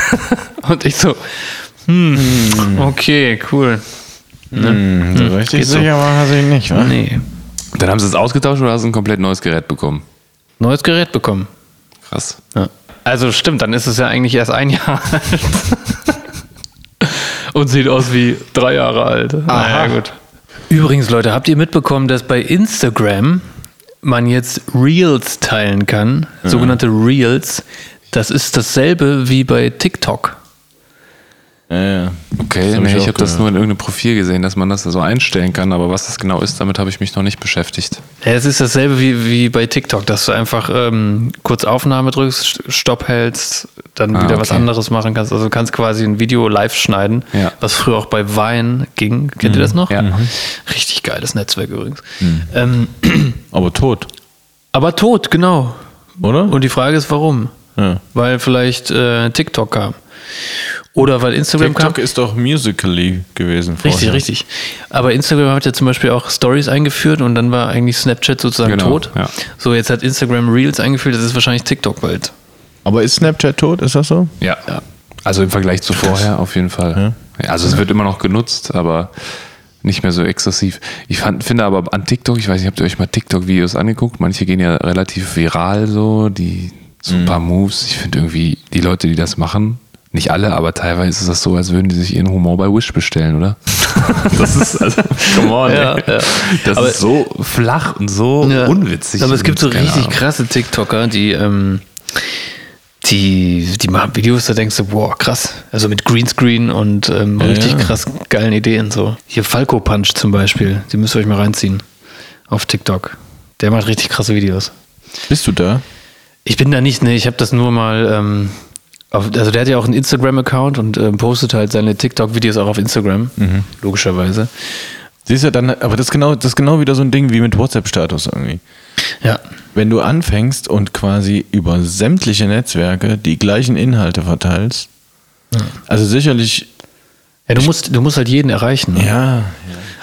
Und ich so, hm, okay, cool. Hm, so richtig geht so. sicher war er sich nicht, wa? Nee. Dann haben sie es ausgetauscht oder hast du ein komplett neues Gerät bekommen? Neues Gerät bekommen. Krass. Ja. Also stimmt, dann ist es ja eigentlich erst ein Jahr alt. Und sieht aus wie drei Jahre alt. Naja, gut. Übrigens, Leute, habt ihr mitbekommen, dass bei Instagram man jetzt Reels teilen kann? Sogenannte Reels. Das ist dasselbe wie bei TikTok. Ja, ja. Okay, hab nee, ich ich, habe das nur in irgendeinem Profil gesehen, dass man das so einstellen kann, aber was das genau ist, damit habe ich mich noch nicht beschäftigt. Ja, es ist dasselbe wie, wie bei TikTok, dass du einfach ähm, kurz Aufnahme drückst, St- Stopp hältst, dann Ah, wieder was okay. anderes machen kannst. Also du kannst quasi ein Video live schneiden, Ja. was früher auch bei Vine ging. Kennt ihr das noch? Ja. Mhm. Richtig geiles Netzwerk übrigens. Ähm, Aber tot, aber tot, genau. oder? Und die Frage ist, warum? ja. Weil vielleicht äh, TikTok kam. Oder weil Instagram kam. TikTok ist doch Musically gewesen vorher. Richtig, richtig. Aber Instagram hat ja zum Beispiel auch Stories eingeführt und dann war eigentlich Snapchat sozusagen Genau, tot. ja. So, jetzt hat Instagram Reels eingeführt, das ist wahrscheinlich TikTok bald. Aber ist Snapchat tot? Ist das so? Ja. Ja. Also im Vergleich zu vorher auf jeden Fall. Ja. Also es wird immer noch genutzt, aber nicht mehr so exzessiv. Ich fand, finde aber an TikTok, ich weiß nicht, habt ihr euch mal TikTok-Videos angeguckt? Manche gehen ja relativ viral so, die so ein paar Moves. Ich finde irgendwie, die Leute, die das machen, nicht alle, aber teilweise ist das so, als würden die sich ihren Humor bei Wish bestellen, oder? das ist, also, come on, Ja, ja. Das Aber- ist so flach und so Ja. unwitzig. Aber es gibt so richtig Ahnung. krasse TikToker, die, ähm, die, die machen Videos, da denkst du, boah, krass. Also mit Greenscreen und ähm, richtig krass geilen Ideen so. Hier Falco Punch zum Beispiel, die müsst ihr euch mal reinziehen auf TikTok. Der macht richtig krasse Videos. Bist du da? Ich bin da nicht, ne, ich habe das nur mal, ähm, auf, also der hat ja auch einen Instagram-Account und ähm, postet halt seine TikTok-Videos auch auf Instagram, logischerweise. Siehst du dann, aber das ist genau, das ist genau wieder so ein Ding wie mit WhatsApp-Status irgendwie. Ja, Wenn du anfängst und quasi über sämtliche Netzwerke die gleichen Inhalte verteilst, also sicherlich, ja du, musst, du musst halt jeden erreichen, ne? ja,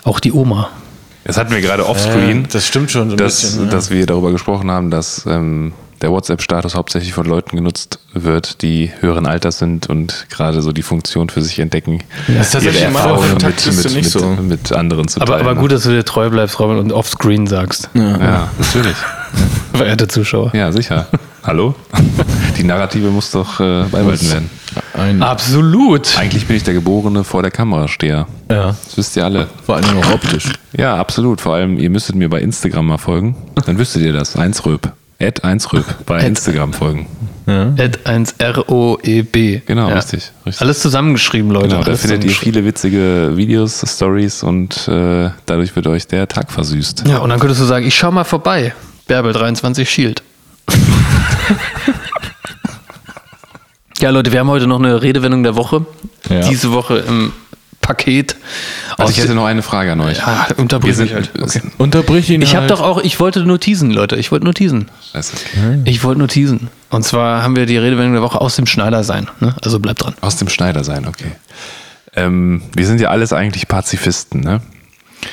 auch die Oma. Das hatten wir gerade offscreen. Äh, das stimmt schon so ein dass, bisschen, ja. dass wir darüber gesprochen haben, dass ähm, der WhatsApp-Status hauptsächlich von Leuten genutzt wird, die höheren Alters sind und gerade so die Funktion für sich entdecken, Das ist tatsächlich Erfahrungen mit, mit, nicht mit, so. mit anderen zu Aber, teilen. aber gut, dass du dir treu bleibst, Robin, und offscreen sagst, Ja, natürlich. verehrte Zuschauer. Ja, sicher. Hallo? Die Narrative muss doch äh, beibehalten werden. ein, Absolut. Eigentlich bin ich der geborene vor der Kamerasteher. ja, Das wisst ihr alle. vor allem auch optisch. Ja, absolut. Vor allem, ihr müsstet mir bei Instagram mal folgen. Dann wüsstet ihr das. 1röb. Ad 1röb. Bei Ad. Instagram folgen. Ad 1 R-O-E-B. Genau, richtig, richtig. Alles zusammengeschrieben, Leute. Genau, da Alles findet ihr viele witzige Videos, Stories und äh, dadurch wird euch der Tag versüßt. Ja, und dann könntest du sagen, ich schau mal vorbei. Bärbel 23 Shield. ja, Leute, wir haben heute noch eine Redewendung der Woche. Ja. Diese Woche im Paket. Also ich hätte noch eine Frage an euch. Ja, unterbrich mich halt. Okay. Unterbrich ihn Ich habe halt. doch auch, ich wollte nur teasen, Leute. Ich wollte nur teasen. Scheiße. Ich wollte nur teasen. Und zwar haben wir die Redewendung der Woche aus dem Schneider sein. Ne? Also bleibt dran. Aus dem Schneider sein, okay. Ähm, wir sind ja alles eigentlich Pazifisten, ne?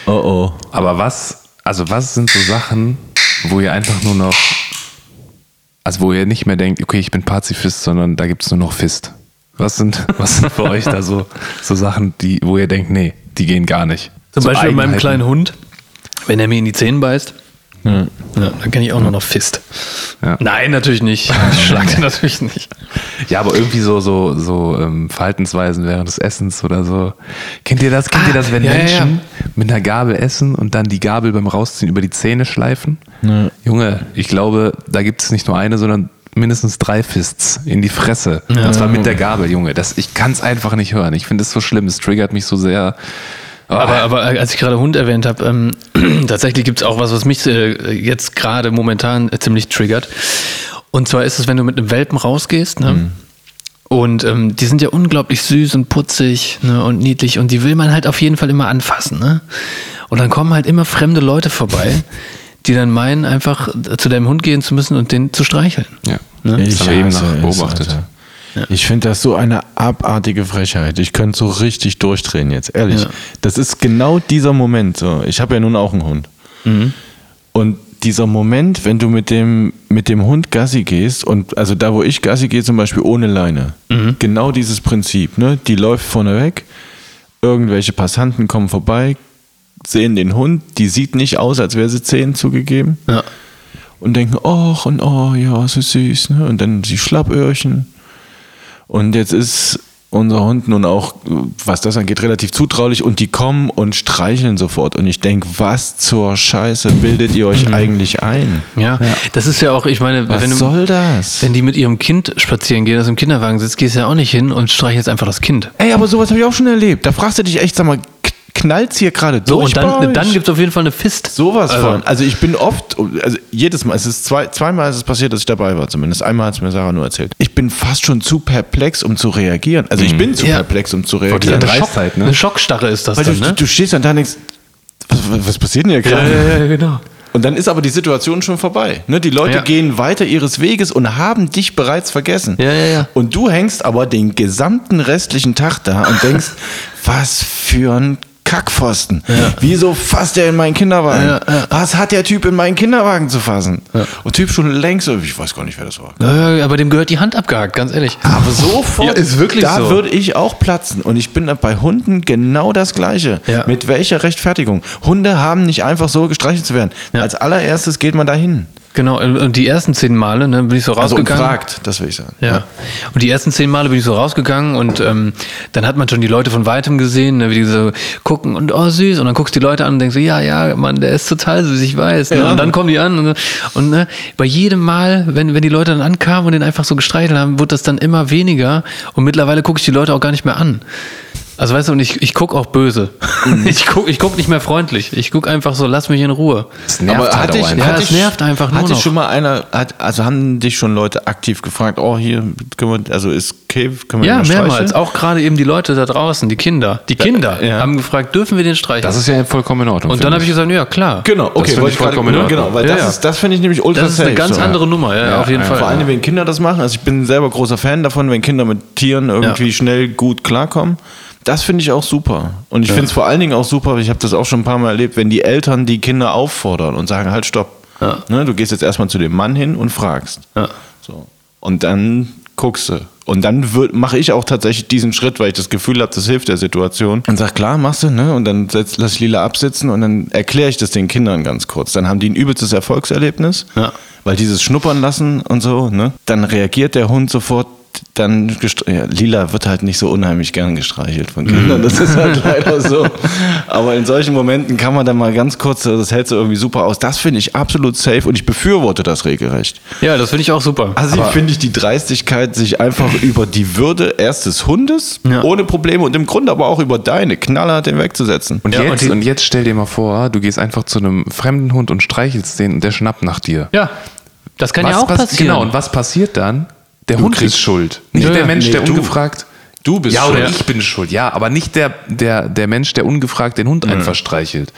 Oh oh. Aber was, also was sind so Sachen, wo ihr einfach nur noch, also wo ihr nicht mehr denkt, okay, ich bin Pazifist, sondern da gibt es nur noch Fist. Was sind, was sind für euch da so, so Sachen, die, wo ihr denkt, nee, die gehen gar nicht? Zum so Beispiel meinem Eigenheiten. kleinen Hund, wenn er mir in die Zähne beißt, ja, dann kenne ich auch nur noch Fist. Ja. Nein, natürlich nicht. Ich schlag den natürlich nicht. Ja, aber irgendwie so, so, so ähm, Verhaltensweisen während des Essens oder so. Kennt ihr das? Kennt Ah, ihr das, wenn ja, ja, Menschen mit einer Gabel essen und dann die Gabel beim Rausziehen über die Zähne schleifen? Junge, ich glaube, da gibt es nicht nur eine, sondern mindestens drei Fists in die Fresse. Und zwar mit der Gabel, Junge. Das, ich kann es einfach nicht hören. Ich finde es so schlimm. Es triggert mich so sehr. Oh, Aber, aber als ich gerade Hund erwähnt habe, ähm, tatsächlich gibt es auch was, was mich äh, jetzt gerade momentan äh, ziemlich triggert. Und zwar ist es, wenn du mit einem Welpen rausgehst, ne? Und ähm, die sind ja unglaublich süß und putzig ne, und niedlich und die will man halt auf jeden Fall immer anfassen. Ne? Und dann kommen halt immer fremde Leute vorbei, die dann meinen, einfach zu deinem Hund gehen zu müssen und den zu streicheln. ja. Ne? Haben wir eben es, beobachtet. Alter. Ich finde das so eine abartige Frechheit. Ich könnte so richtig durchdrehen jetzt, ehrlich. Ja. Das ist genau dieser Moment. So. Ich habe ja nun auch einen Hund. Mhm. Und dieser Moment, wenn du mit dem, mit dem Hund Gassi gehst, und also da, wo ich Gassi gehe, zum Beispiel ohne Leine, Mhm. genau dieses Prinzip, ne? Die läuft vorne weg, irgendwelche Passanten kommen vorbei, sehen den Hund, die sieht nicht aus, als wäre sie Zehen zugegeben Ja. und denken, ach und oh, ja, so süß, ne? Und dann die Schlappöhrchen. Und jetzt ist unser Hund nun auch, was das angeht, relativ zutraulich und die kommen und streicheln sofort. Und ich denke, was zur Scheiße bildet ihr euch eigentlich ein? Ja. das ist ja auch, ich meine, Was wenn du, soll das? Wenn die mit ihrem Kind spazieren gehen, das im Kinderwagen sitzt, gehst du ja auch nicht hin und streichelst einfach das Kind. Ey, aber sowas habe ich auch schon erlebt. Da fragst du dich echt, sag mal, k- knallt's hier gerade So, durch und bei dann, dann gibt es auf jeden Fall eine Fist. Sowas Also- von. Also ich bin oft, also jedes Mal, es ist zwei, zweimal ist es passiert, dass ich dabei war zumindest. Einmal hat es mir Sarah nur erzählt. Ich bin fast schon zu perplex, um zu reagieren. Also ich bin zu Ja. perplex, um zu reagieren. eine, Schock, Dreistheit, ne? eine Schockstarre ist das Weil dann, du, ne? du stehst dann da und denkst, was, was passiert denn hier gerade? ja, genau. Und dann ist aber die Situation schon vorbei. Ne? Die Leute Ja. gehen weiter ihres Weges und haben dich bereits vergessen. Ja, ja, ja. Und du hängst aber den gesamten restlichen Tag da und denkst, was für ein Kackpfosten. Wieso fasst er in meinen Kinderwagen? Was hat der Typ in meinen Kinderwagen zu fassen? Und Typ schon längst, ich weiß gar nicht, wer das war. Äh, aber dem gehört die Hand abgehakt, ganz ehrlich. Aber sofort, Ja, ist wirklich da so. würde ich auch platzen. Und ich bin bei Hunden genau das Gleiche. Ja. Mit welcher Rechtfertigung? Hunde haben nicht einfach so gestreichelt zu werden. Ja. Als allererstes geht man dahin. Genau, und die ersten zehn Male ne, bin ich so Also rausgegangen. fragt, das will ich sagen. Ja. Und die ersten zehn Male bin ich so rausgegangen und ähm, dann hat man schon die Leute von weitem gesehen, ne, wie die so gucken und oh süß und dann guckst du die Leute an und denkst so, ja, ja, Mann, der ist total süß, ich weiß. Ne? Ja. Und dann kommen die an und, und ne, bei jedem Mal, wenn, wenn die Leute dann ankamen und den einfach so gestreichelt haben, wurde das dann immer weniger und mittlerweile gucke ich die Leute auch gar nicht mehr an. Also weißt du, und ich, ich gucke auch böse. Mhm. Ich gucke ich guck nicht mehr freundlich. Ich gucke einfach so, lass mich in Ruhe. Das nervt Aber halt hatte ich. Ja, es nervt einfach nur Hatte noch. schon mal einer, hat, also haben dich schon Leute aktiv gefragt, oh hier, können wir, also ist okay, können wir Ja, mehrmals. Auch gerade eben die Leute da draußen, die Kinder. Die Kinder ja. haben gefragt, dürfen wir den streichen? Das ist ja vollkommen in Ordnung. und dann habe ich gesagt, ja klar. Genau, okay, finde wollte ich ich vollkommen in Ordnung. genau, weil Ja, das, ja. ist, das finde ich nämlich ultra Das ist eine safe, ganz so. andere Nummer, ja, Ja, auf jeden ja. Fall. Vor allem, wenn Kinder das machen. Also ich bin selber großer Fan davon, wenn Kinder mit Tieren irgendwie schnell gut klarkommen. Das finde ich auch super. Und ich finde es vor allen Dingen auch super, ich habe das auch schon ein paar Mal erlebt, wenn die Eltern die Kinder auffordern und sagen, halt stopp. Ja. Ne, du gehst jetzt erstmal zu dem Mann hin und fragst. Ja. So. Und dann guckst du. Und dann mache ich auch tatsächlich diesen Schritt, weil ich das Gefühl habe, das hilft der Situation. Und sag, klar, machst du, ne? Und dann setz, lass ich Lila absitzen und dann erkläre ich das den Kindern ganz kurz. Dann haben die ein übelstes Erfolgserlebnis, Ja. weil dieses Schnuppern lassen und so, ne? Dann reagiert der Hund sofort. Dann ja, Lila wird halt nicht so unheimlich gern gestreichelt von Kindern. Das ist halt leider so. Aber in solchen Momenten kann man dann mal ganz kurz, das hält so irgendwie super aus. Das finde ich absolut safe und ich befürworte das regelrecht. Ja, das finde ich auch super. Also ich finde ich die Dreistigkeit, sich einfach über die Würde erst des Hundes Ja. ohne Probleme und im Grunde aber auch über deine knallhart hinwegzusetzen. Und, Ja, jetzt, und jetzt stell dir mal vor, du gehst einfach zu einem fremden Hund und streichelst den und der schnappt nach dir. ja, das kann was ja auch pass- passieren. Genau, und was passiert dann? Der Hund kriegst- ist schuld. Nicht Ja, der ja. Mensch, Nee, der du. ungefragt. Du bist ja, oder schuld. ich bin schuld, ja, aber nicht der, der, der Mensch, der ungefragt den Hund einfach streichelt.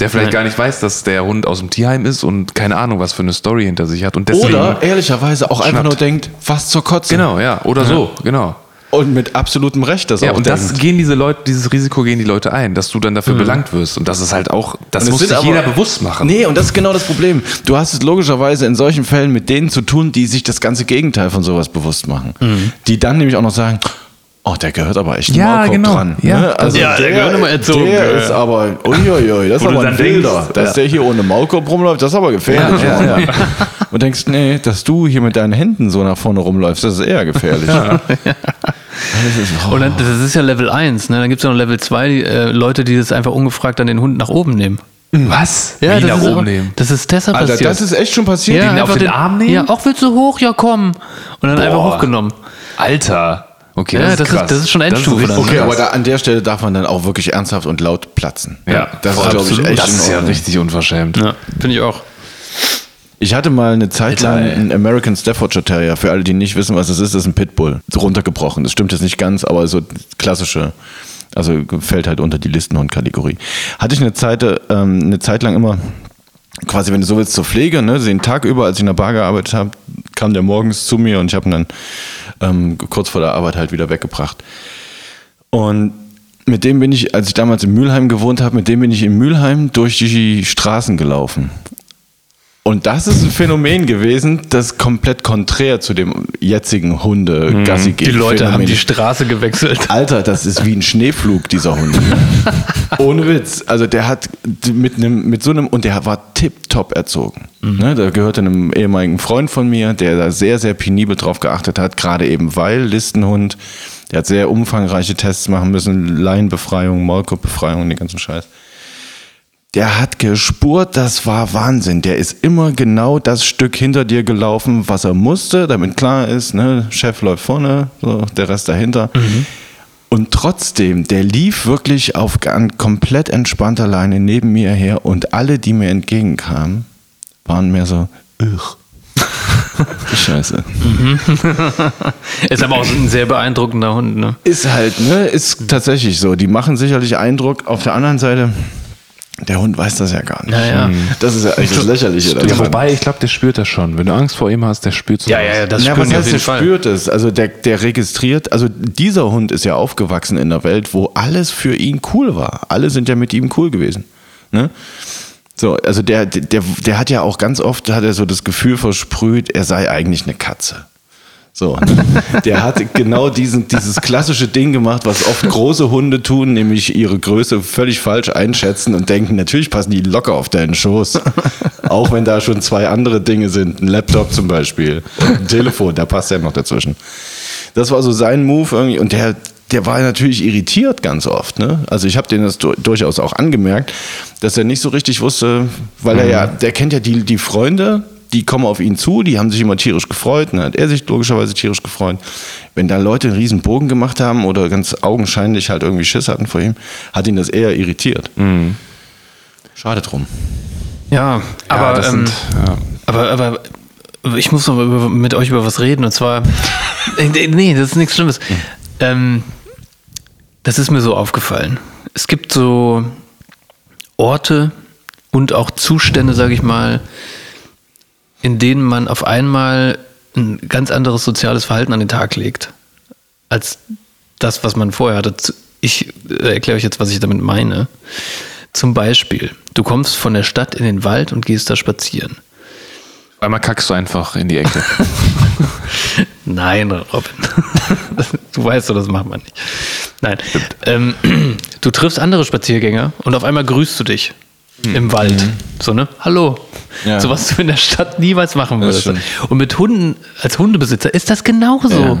Der vielleicht Nee. gar nicht weiß, dass der Hund aus dem Tierheim ist und keine Ahnung, was für eine Story hinter sich hat. Und deswegen, Oder ehrlicherweise auch einfach Schnappt. nur denkt, was zur Kotze. Genau, ja, oder so, genau. Und mit absolutem Recht das Ja, auch und das denkt. gehen diese Leute, dieses Risiko gehen die Leute ein, dass du dann dafür belangt wirst. Und das ist halt auch, das muss sich aber- jeder bewusst machen. Nee, und das ist genau das Problem. Du hast es logischerweise in solchen Fällen mit denen zu tun, die sich das ganze Gegenteil von sowas bewusst machen. Die dann nämlich auch noch sagen, oh, der gehört aber echt Ja, Maulkorb genau. dran. Ja. Ne? Also Ja, der gehört immer erzogen. Der Ja, ist aber, uiuiui, das ist aber ein dann denkst. Dass ja. der hier ohne Maulkorb rumläuft, das ist aber gefährlich. Ja. Und denkst, nee, dass du hier mit deinen Händen so nach vorne rumläufst, das ist eher gefährlich. Das ist, oh. Und dann, das ist ja Level 1, ne? Dann gibt es ja noch Level 2, die, äh, Leute, die das einfach ungefragt dann den Hund nach oben nehmen. Was? Ja, Wie das nach ist oben nehmen? Das ist deshalb Alter, passiert. das ist echt schon passiert. ja, den auf einfach den Arm nehmen? Ja, auch willst du hoch? Ja, komm. Und dann einfach hochgenommen. Alter. Okay, Ja, das, das ist ist- krass. das ist schon Endstufe richtig dann, Okay, aber da, an der Stelle darf man dann auch wirklich ernsthaft und laut platzen. Ja, das ist, glaube ich, Absolut. echt Das ist ja richtig unverschämt. Ja, finde ich auch. Ich hatte mal eine Zeit lang einen American Staffordshire Terrier. Für alle, die nicht wissen, was das ist, das ist ein Pitbull. So runtergebrochen. Das stimmt jetzt nicht ganz, aber so klassische, also fällt halt unter die Listenhund-Kategorie. Hatte ich eine Zeit, ähm, eine Zeit lang immer, quasi, wenn du so willst, zur Pflege, ne, den Tag über, als ich in der Bar gearbeitet habe, kam der morgens zu mir und ich habe ihn dann ähm, kurz vor der Arbeit halt wieder weggebracht. Und mit dem bin ich, als ich damals in Mülheim gewohnt habe, mit dem bin ich in Mülheim durch die Straßen gelaufen. Und das ist ein Phänomen gewesen, das komplett konträr zu dem jetzigen hunde gassi Mhm. Die Leute haben die Straße gewechselt. Alter, das ist wie ein Schneeflug, dieser Hund. Ohne Witz. Also der hat mit einem, mit so einem, und der war tipptopp erzogen. Ne, der gehörte einem ehemaligen Freund von mir, der da sehr, sehr penibel drauf geachtet hat, gerade eben weil Listenhund, der hat sehr umfangreiche Tests machen müssen, Laienbefreiung, Maulkorbbefreiung, den ganzen Scheiß. Der hat gespurt, das war Wahnsinn. Der ist immer genau das Stück hinter dir gelaufen, was er musste, damit klar ist, ne, Chef läuft vorne, so, der Rest dahinter. Und trotzdem, der lief wirklich auf komplett entspannter Leine neben mir her und alle, die mir entgegenkamen, waren mehr so, Ugh. Scheiße. Ist aber auch ein sehr beeindruckender Hund, ne? Ist halt, ne, ist tatsächlich so. Die machen sicherlich Eindruck. Auf der anderen Seite, Der Hund weiß das ja gar nicht. Naja. Das ist ja eigentlich das Lächerliche. Ja, wobei, ich glaube, der spürt das schon. Wenn du Angst vor ihm hast, der spürt sowas. Ja, ja, ja, das ja, was auf heißt, jeden der Fall. spürt es? Also der, der registriert, also dieser Hund ist ja aufgewachsen in einer Welt, wo alles für ihn cool war. Alle sind ja mit ihm cool gewesen. Ne? So, also der, der, der hat ja auch ganz oft, hat er so das Gefühl versprüht, er sei eigentlich eine Katze. So, der hat genau diesen, dieses klassische Ding gemacht, was oft große Hunde tun, nämlich ihre Größe völlig falsch einschätzen und denken, natürlich passen die locker auf deinen Schoß. Auch wenn da schon zwei andere Dinge sind, ein Laptop zum Beispiel und ein Telefon, da passt ja noch dazwischen. Das war so sein Move irgendwie und der, der war natürlich irritiert ganz oft. Ne? Also ich habe den das du durchaus auch angemerkt, dass er nicht so richtig wusste, weil er ja, der kennt ja die, die Freunde, die kommen auf ihn zu, die haben sich immer tierisch gefreut, dann hat er sich logischerweise tierisch gefreut. Wenn da Leute einen riesen Bogen gemacht haben oder ganz augenscheinlich halt irgendwie Schiss hatten vor ihm, hat ihn das eher irritiert. Schade drum. Ja, aber, das ähm, sind, ja. aber, aber ich muss noch mal über, mit euch über was reden und zwar, nee, das ist nichts Schlimmes. Ähm, das ist mir so aufgefallen. Es gibt so Orte und auch Zustände, sage ich mal, in denen man auf einmal ein ganz anderes soziales Verhalten an den Tag legt, als das, was man vorher hatte. Ich äh, erkläre euch jetzt, was ich damit meine. Zum Beispiel, du kommst von der Stadt in den Wald und gehst da spazieren. Einmal kackst du einfach in die Ecke. Nein, Robin. Du weißt doch, das macht man nicht. Nein. Ähm, du triffst andere Spaziergänger und auf einmal grüßt du dich im Wald. So, ne? Hallo. Ja. So was du in der Stadt niemals machen würdest. Und mit Hunden, als Hundebesitzer, ist das genauso. Ja.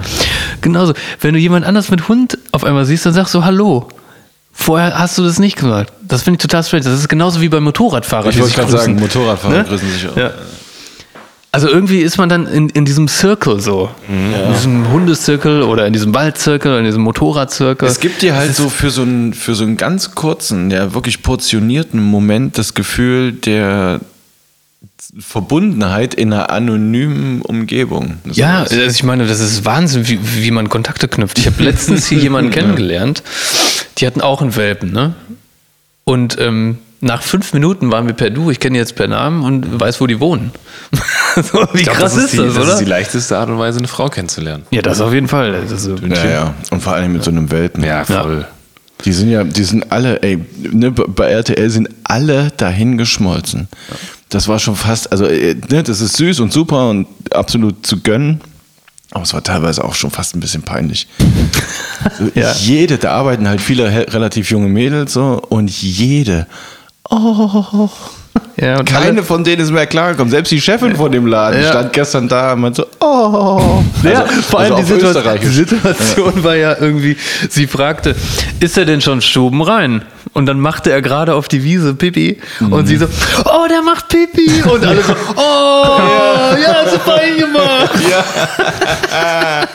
Genauso. Wenn du jemand anders mit Hund auf einmal siehst, dann sagst du Hallo. Vorher hast du das nicht gemacht. Das finde ich total strange. Das ist genauso wie bei Motorradfahrern. Ich wollte gerade sagen, Motorradfahrer Ne? grüßen sich auch. Ja. Also irgendwie ist man dann in, in diesem Circle so. In diesem Hundezirkel oder in diesem Waldzirkel oder in diesem Motorradzirkel. Es gibt dir halt so für so einen, für so einen ganz kurzen, ja wirklich portionierten Moment das Gefühl der Verbundenheit in einer anonymen Umgebung. Ja, also ich meine, das ist Wahnsinn, wie, wie man Kontakte knüpft. Ich habe letztens hier jemanden kennengelernt, die hatten auch einen Welpen, ne? Und ähm, nach fünf Minuten waren wir per Du, ich kenne die jetzt per Namen und weiß, wo die wohnen. so, wie glaub, krass ist die, das, das oder? ist die leichteste Art und Weise, eine Frau kennenzulernen. ja, das auf jeden Fall. Das ist, ja, ja. Und vor allem mit so einem Welpen. Ja, voll. Die sind ja, die sind alle, ey, ne, bei RTL sind alle dahin geschmolzen. Das war schon fast, also äh, ne, das ist süß und super und absolut zu gönnen. Aber es war teilweise auch schon fast ein bisschen peinlich. Ja. Jede, da arbeiten halt viele relativ junge Mädels so und jede. Oh, ja, keine alle- von denen ist mehr klargekommen. Selbst die Chefin von dem Laden Ja. stand gestern da und meinte so, oh. Ja, Also- vor allem also die, Situation, die. Situation war ja irgendwie, sie fragte, ist er denn schon Stuben rein? Und dann machte er gerade auf die Wiese Pipi und sie so, oh, der macht Pipi. Und alle so, oh, ja, super gemacht.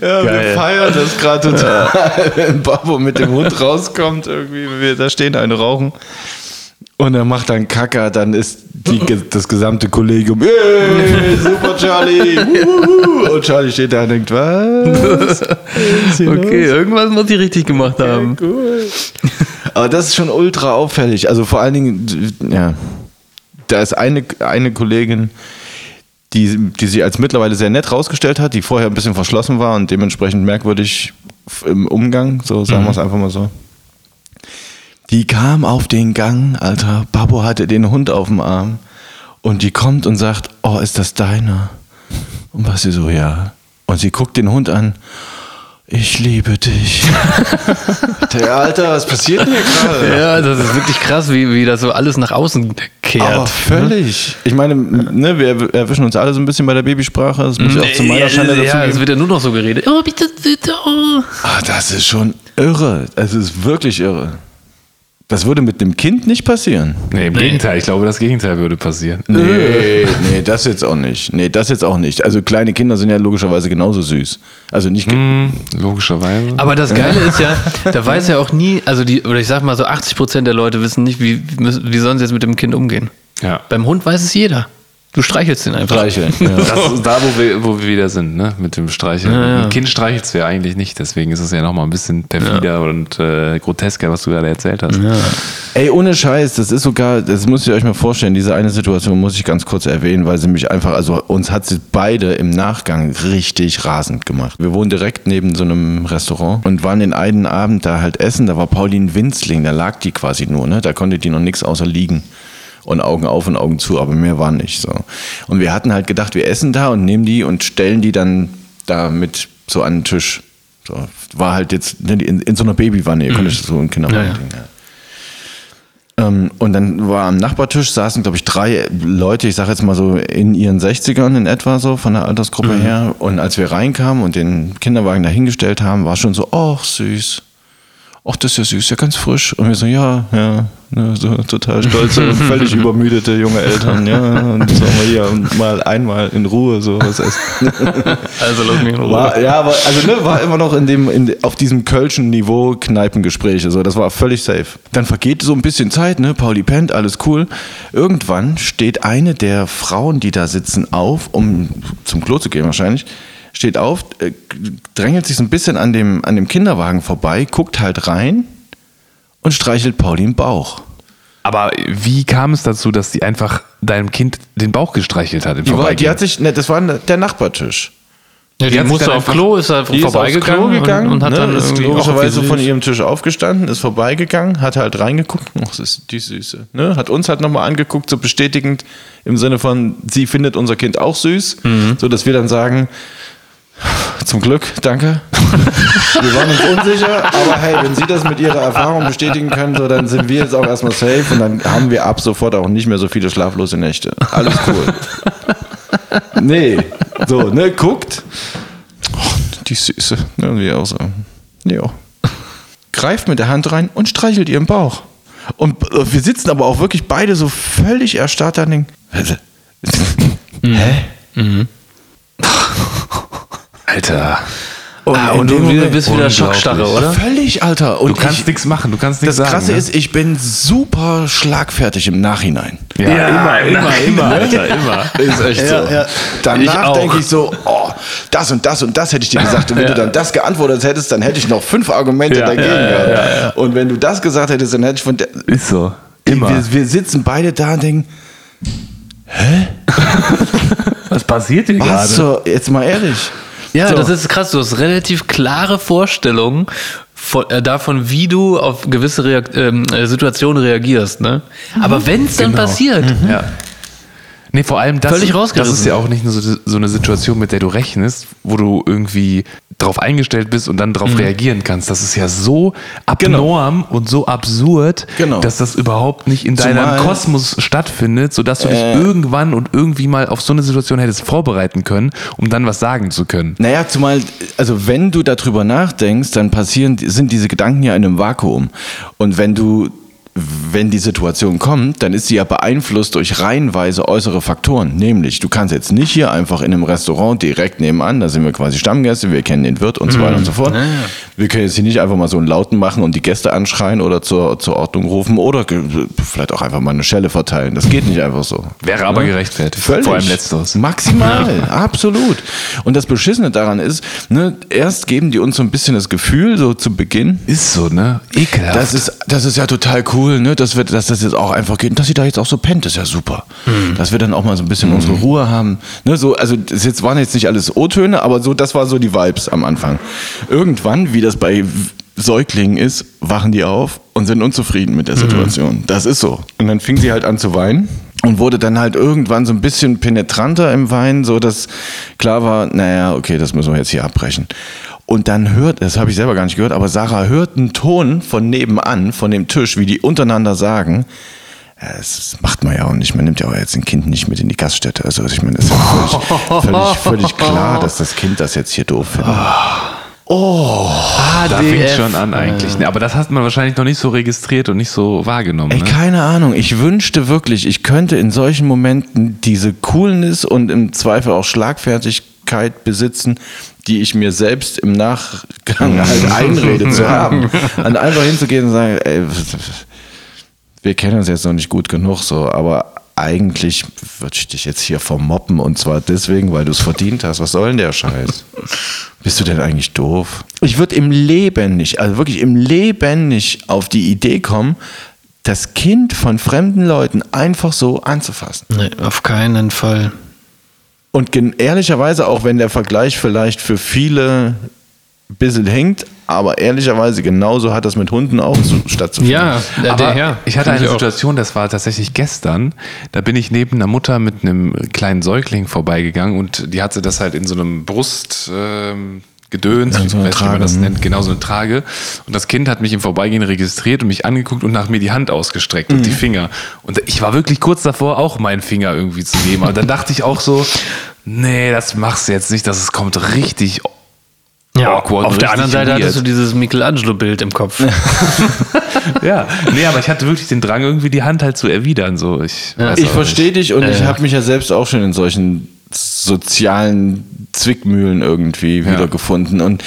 Ja, wir feiern das gerade total. Wenn Babo mit dem Hund rauskommt, irgendwie, wir da stehen eine rauchen. Und er macht dann Kacker, dann ist die, das gesamte Kollegium, hey, super Charlie. wuhu." Und Charlie steht da und denkt, was? Okay, irgendwas muss ich richtig gemacht haben. Aber das ist schon ultra auffällig. Also vor allen Dingen, ja, da ist eine, eine Kollegin, die, die sich als mittlerweile sehr nett rausgestellt hat, die vorher ein bisschen verschlossen war und dementsprechend merkwürdig im Umgang, so sagen wir es einfach mal so. Die kam auf den Gang, Alter. Babo hatte den Hund auf dem Arm und die kommt und sagt, oh, ist das deiner? Und was sie so, ja. Und sie guckt den Hund an. Ich liebe dich. Der Alter, was passiert denn hier gerade? Ja, das ist wirklich krass, wie, wie das so alles nach außen kehrt. Aber völlig. Ich meine, ne, wir erwischen uns alle so ein bisschen bei der Babysprache. Das muss ich auch zu meiner ja, Schande dazu ja, es wird ja nur noch so geredet. Oh, bitte, bitte, oh. Ah, das ist schon irre. Es ist wirklich irre. Das würde mit dem Kind nicht passieren. Nee, im Gegenteil. Ich glaube, das Gegenteil würde passieren. Nee, nee, das jetzt auch nicht. Nee, das jetzt auch nicht. Also kleine Kinder sind ja logischerweise genauso süß. Also nicht. Hm, logischerweise. Aber das Geile ist ja, da weiß ja auch nie, also die, oder ich sag mal so 80 Prozent der Leute wissen nicht, wie, wie sollen sie jetzt mit dem Kind umgehen. ja. Beim Hund weiß es jeder. Du streichelst den einfach. Streicheln. Ja. Das ist da, wo wir, wo wir wieder sind, ne? Mit dem Streicheln. Ja, ja. Ein Kind streichelst du ja eigentlich nicht, deswegen ist es ja nochmal ein bisschen perfider und äh, grotesker, was du gerade erzählt hast. Ey, ohne Scheiß, das ist sogar, das müsst ihr euch mal vorstellen, diese eine Situation muss ich ganz kurz erwähnen, weil sie mich einfach, also uns hat sie beide im Nachgang richtig rasend gemacht. Wir wohnen direkt neben so einem Restaurant und waren den einen Abend da halt essen, da war Pauline Winzling, da lag die quasi nur, ne? Da konnte die noch nichts außer liegen. Und Augen auf und Augen zu, aber mehr war nicht so. Und wir hatten halt gedacht, wir essen da und nehmen die und stellen die dann da mit so an den Tisch. So, war halt jetzt ne, in, in so einer Babywanne, ihr könnt euch das so in Kinderwagen Ja, ja. Ja. Ähm, und dann war am Nachbartisch saßen, glaube ich, drei Leute, ich sage jetzt mal so in ihren 60ern in etwa so von der Altersgruppe her. Und als wir reinkamen und den Kinderwagen dahingestellt haben, war schon so, ach süß. Ach, das ist ja süß, ja ganz frisch. Und wir so, ja, ja, ne, so total stolze, völlig übermüdete junge Eltern, ja. Und sollen wir hier mal einmal in Ruhe so was essen. Also lass mich in Ruhe. War, ja, aber also ne, war immer noch in dem, in, auf diesem kölschen Niveau Kneipengespräche. So, das war völlig safe. Dann vergeht so ein bisschen Zeit, ne? Pauli pennt, alles cool. Irgendwann steht eine der Frauen, die da sitzen, auf, um zum Klo zu gehen wahrscheinlich. Steht auf, äh, drängelt sich so ein bisschen an dem, an dem Kinderwagen vorbei, guckt halt rein und streichelt Pauli im Bauch. Aber wie kam es dazu, dass die einfach deinem Kind den Bauch gestreichelt hat im Die, war, die hat sich, ne, das war der Nachbartisch. Ja, die, Die musste auf Klo, ist da Die ist vorbeigegangen Klo gegangen und, und hat ne, dann ist logischerweise von ihrem Tisch aufgestanden, ist vorbeigegangen, hat halt reingeguckt, ach, das ist die Süße. Ne? Hat uns halt nochmal angeguckt, so bestätigend im Sinne von, sie findet unser Kind auch süß, so dass wir dann sagen, zum Glück, danke. Wir waren uns unsicher, aber hey, wenn Sie das mit Ihrer Erfahrung bestätigen können, so, dann sind wir jetzt auch erstmal safe und dann haben wir ab sofort auch nicht mehr so viele schlaflose Nächte. Alles cool. Nee, so, ne, guckt. Oh, die Süße. Ne, wir auch so. Ja. Greift mit der Hand rein und streichelt ihren Bauch. Und äh, wir sitzen aber auch wirklich beide so völlig erstarrt an den. Hä? Alter. Ah, in und dem du Moment- bist wieder. Schockstarre, oder? Völlig, Alter. Und Du kannst ich, nichts machen, du kannst nichts das sagen. Krasse ne? ist, ich bin super schlagfertig im Nachhinein. ja, immer, immer, immer, Alter, immer. Ist echt Ja, so. ja. Danach denke ich so, oh, das und das und das hätte ich dir gesagt. Und wenn du dann das geantwortet hättest, dann hätte ich noch fünf Argumente Ja, dagegen ja, gehabt. Und wenn du das gesagt hättest, dann hätte ich von der. Ist so. Immer. Wir, wir sitzen beide da und denken, Was passiert hier was so, jetzt mal ehrlich. Ja, So. das ist krass. Du hast relativ klare Vorstellungen von, äh, davon, wie du auf gewisse Reak ähm, äh, Situationen reagierst. Ne? Aber wenn es dann Genau. passiert, Ja. Nee, vor allem das, Völlig das rausgerissen. ist ja auch nicht nur so, so eine Situation, mit der du rechnest, wo du irgendwie drauf eingestellt bist und dann darauf Mhm. reagieren kannst. Das ist ja so abnorm und so absurd, Genau. dass das überhaupt nicht in Zumal- deinem Kosmos stattfindet, sodass du dich Äh. irgendwann und irgendwie mal auf so eine Situation hättest vorbereiten können, um dann was sagen zu können. Naja, zumal, also wenn du darüber nachdenkst, dann passieren, sind diese Gedanken ja in einem Vakuum. Und wenn du, wenn die Situation kommt, dann ist sie ja beeinflusst durch reihenweise äußere Faktoren. Nämlich, du kannst jetzt nicht hier einfach in einem Restaurant direkt nebenan, da sind wir quasi Stammgäste, wir kennen den Wirt und so weiter und so fort. Wir können jetzt hier nicht einfach mal so einen Lauten machen und die Gäste anschreien oder zur, zur Ordnung rufen oder vielleicht auch einfach mal eine Schelle verteilen. Das geht nicht einfach so. Wäre aber gerechtfertigt. Völlig. Vor allem letzteres. Maximal, absolut. Und das Beschissene daran ist, ne, erst geben die uns so ein bisschen das Gefühl, so zu Beginn, Ist so, ne? Ekelhaft. das ist, das ist ja total cool, ne, dass, wir, dass das jetzt auch einfach geht. Und dass sie da jetzt auch so pennt, ist ja super. Dass wir dann auch mal so ein bisschen unsere Ruhe haben. Ne, so, also das jetzt waren jetzt nicht alles O-Töne, aber so, das war so die Vibes am Anfang. Irgendwann, wie das bei Säuglingen ist, wachen die auf und sind unzufrieden mit der Situation. Das ist so. Und dann fing sie halt an zu weinen und wurde dann halt irgendwann so ein bisschen penetranter im Weinen, so dass klar war, naja, okay, das müssen wir jetzt hier abbrechen. Und dann hört, das habe ich selber gar nicht gehört, aber Sarah hört einen Ton von nebenan, von dem Tisch, wie die untereinander sagen, das macht man ja auch nicht. Man nimmt ja auch jetzt ein Kind nicht mit in die Gaststätte. Also ich meine, das ist ja völlig, völlig, völlig klar, dass das Kind das jetzt hier doof findet. Da fängt schon an eigentlich. Aber das hat man wahrscheinlich noch nicht so registriert und nicht so wahrgenommen. Ey, Ne? keine Ahnung. Ich wünschte wirklich, ich könnte in solchen Momenten diese Coolness und im Zweifel auch Schlagfertigkeit besitzen, die ich mir selbst im Nachgang halt einrede zu haben. Und einfach hinzugehen und sagen, ey, wir kennen uns jetzt noch nicht gut genug so, aber eigentlich würde ich dich jetzt hier vermoppen und zwar deswegen, weil du es verdient hast. Was soll denn der Scheiß? Bist du denn eigentlich doof? Ich würde im Leben nicht, also wirklich im Leben nicht auf die Idee kommen, das Kind von fremden Leuten einfach so anzufassen. Nee, auf keinen Fall. Und ehrlicherweise, auch wenn der Vergleich vielleicht für viele bisschen hängt, aber ehrlicherweise genauso hat das mit Hunden auch zu, stattzufinden. Ja, der, Aber ja. ich hatte eine auch. Situation, das war tatsächlich gestern. Da bin ich neben einer Mutter mit einem kleinen Säugling vorbeigegangen und die hatte das halt in so einem Brust. Ähm, Gedöns, Ja, ich so eine weiß nicht, wie man das ne? nennt, genau so eine Trage. Und das Kind hat mich im Vorbeigehen registriert und mich angeguckt und nach mir die Hand ausgestreckt und die Finger. Und ich war wirklich kurz davor, auch meinen Finger irgendwie zu nehmen. Aber dann dachte ich auch so, nee, das machst du jetzt nicht, das kommt richtig ja, awkward auf der anderen Seite hattest du weird. dieses Michelangelo-Bild im Kopf. Ja, nee, aber ich hatte wirklich den Drang, irgendwie die Hand halt zu erwidern. So, ich weiß Ich verstehe dich und ich Ja. habe mich ja selbst auch schon in solchen sozialen Zwickmühlen irgendwie wiedergefunden. Und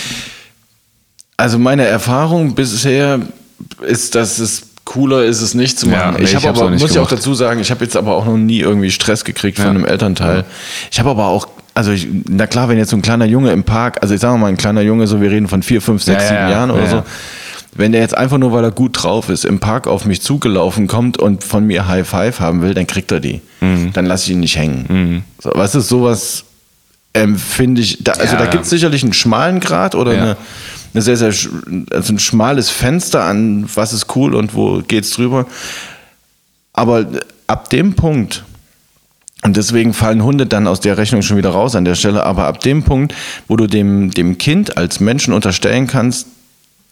also meine Erfahrung bisher ist, dass es cooler ist, es nicht zu Ja, machen. nee, ich ich habe aber, muss ich auch dazu sagen, ich habe jetzt aber auch noch nie irgendwie Stress gekriegt von Ja. einem Elternteil. Ich habe aber auch, also ich, na klar, wenn jetzt so ein kleiner Junge im Park, also ich sage mal ein kleiner Junge, so wir reden von vier, fünf, sechs, Ja, sieben ja, Jahren oder ja, so, wenn der jetzt einfach nur, weil er gut drauf ist, im Park auf mich zugelaufen kommt und von mir High Five haben will, dann kriegt er die. Mhm. Dann lasse ich ihn nicht hängen. So, was ist sowas, ähm, finde ich, da, also da gibt es sicherlich einen schmalen Grad oder eine, eine sehr, sehr, also ein schmales Fenster an, was ist cool und wo geht's drüber. Aber ab dem Punkt, und deswegen fallen Hunde dann aus der Rechnung schon wieder raus an der Stelle, aber ab dem Punkt, wo du dem, dem Kind als Menschen unterstellen kannst,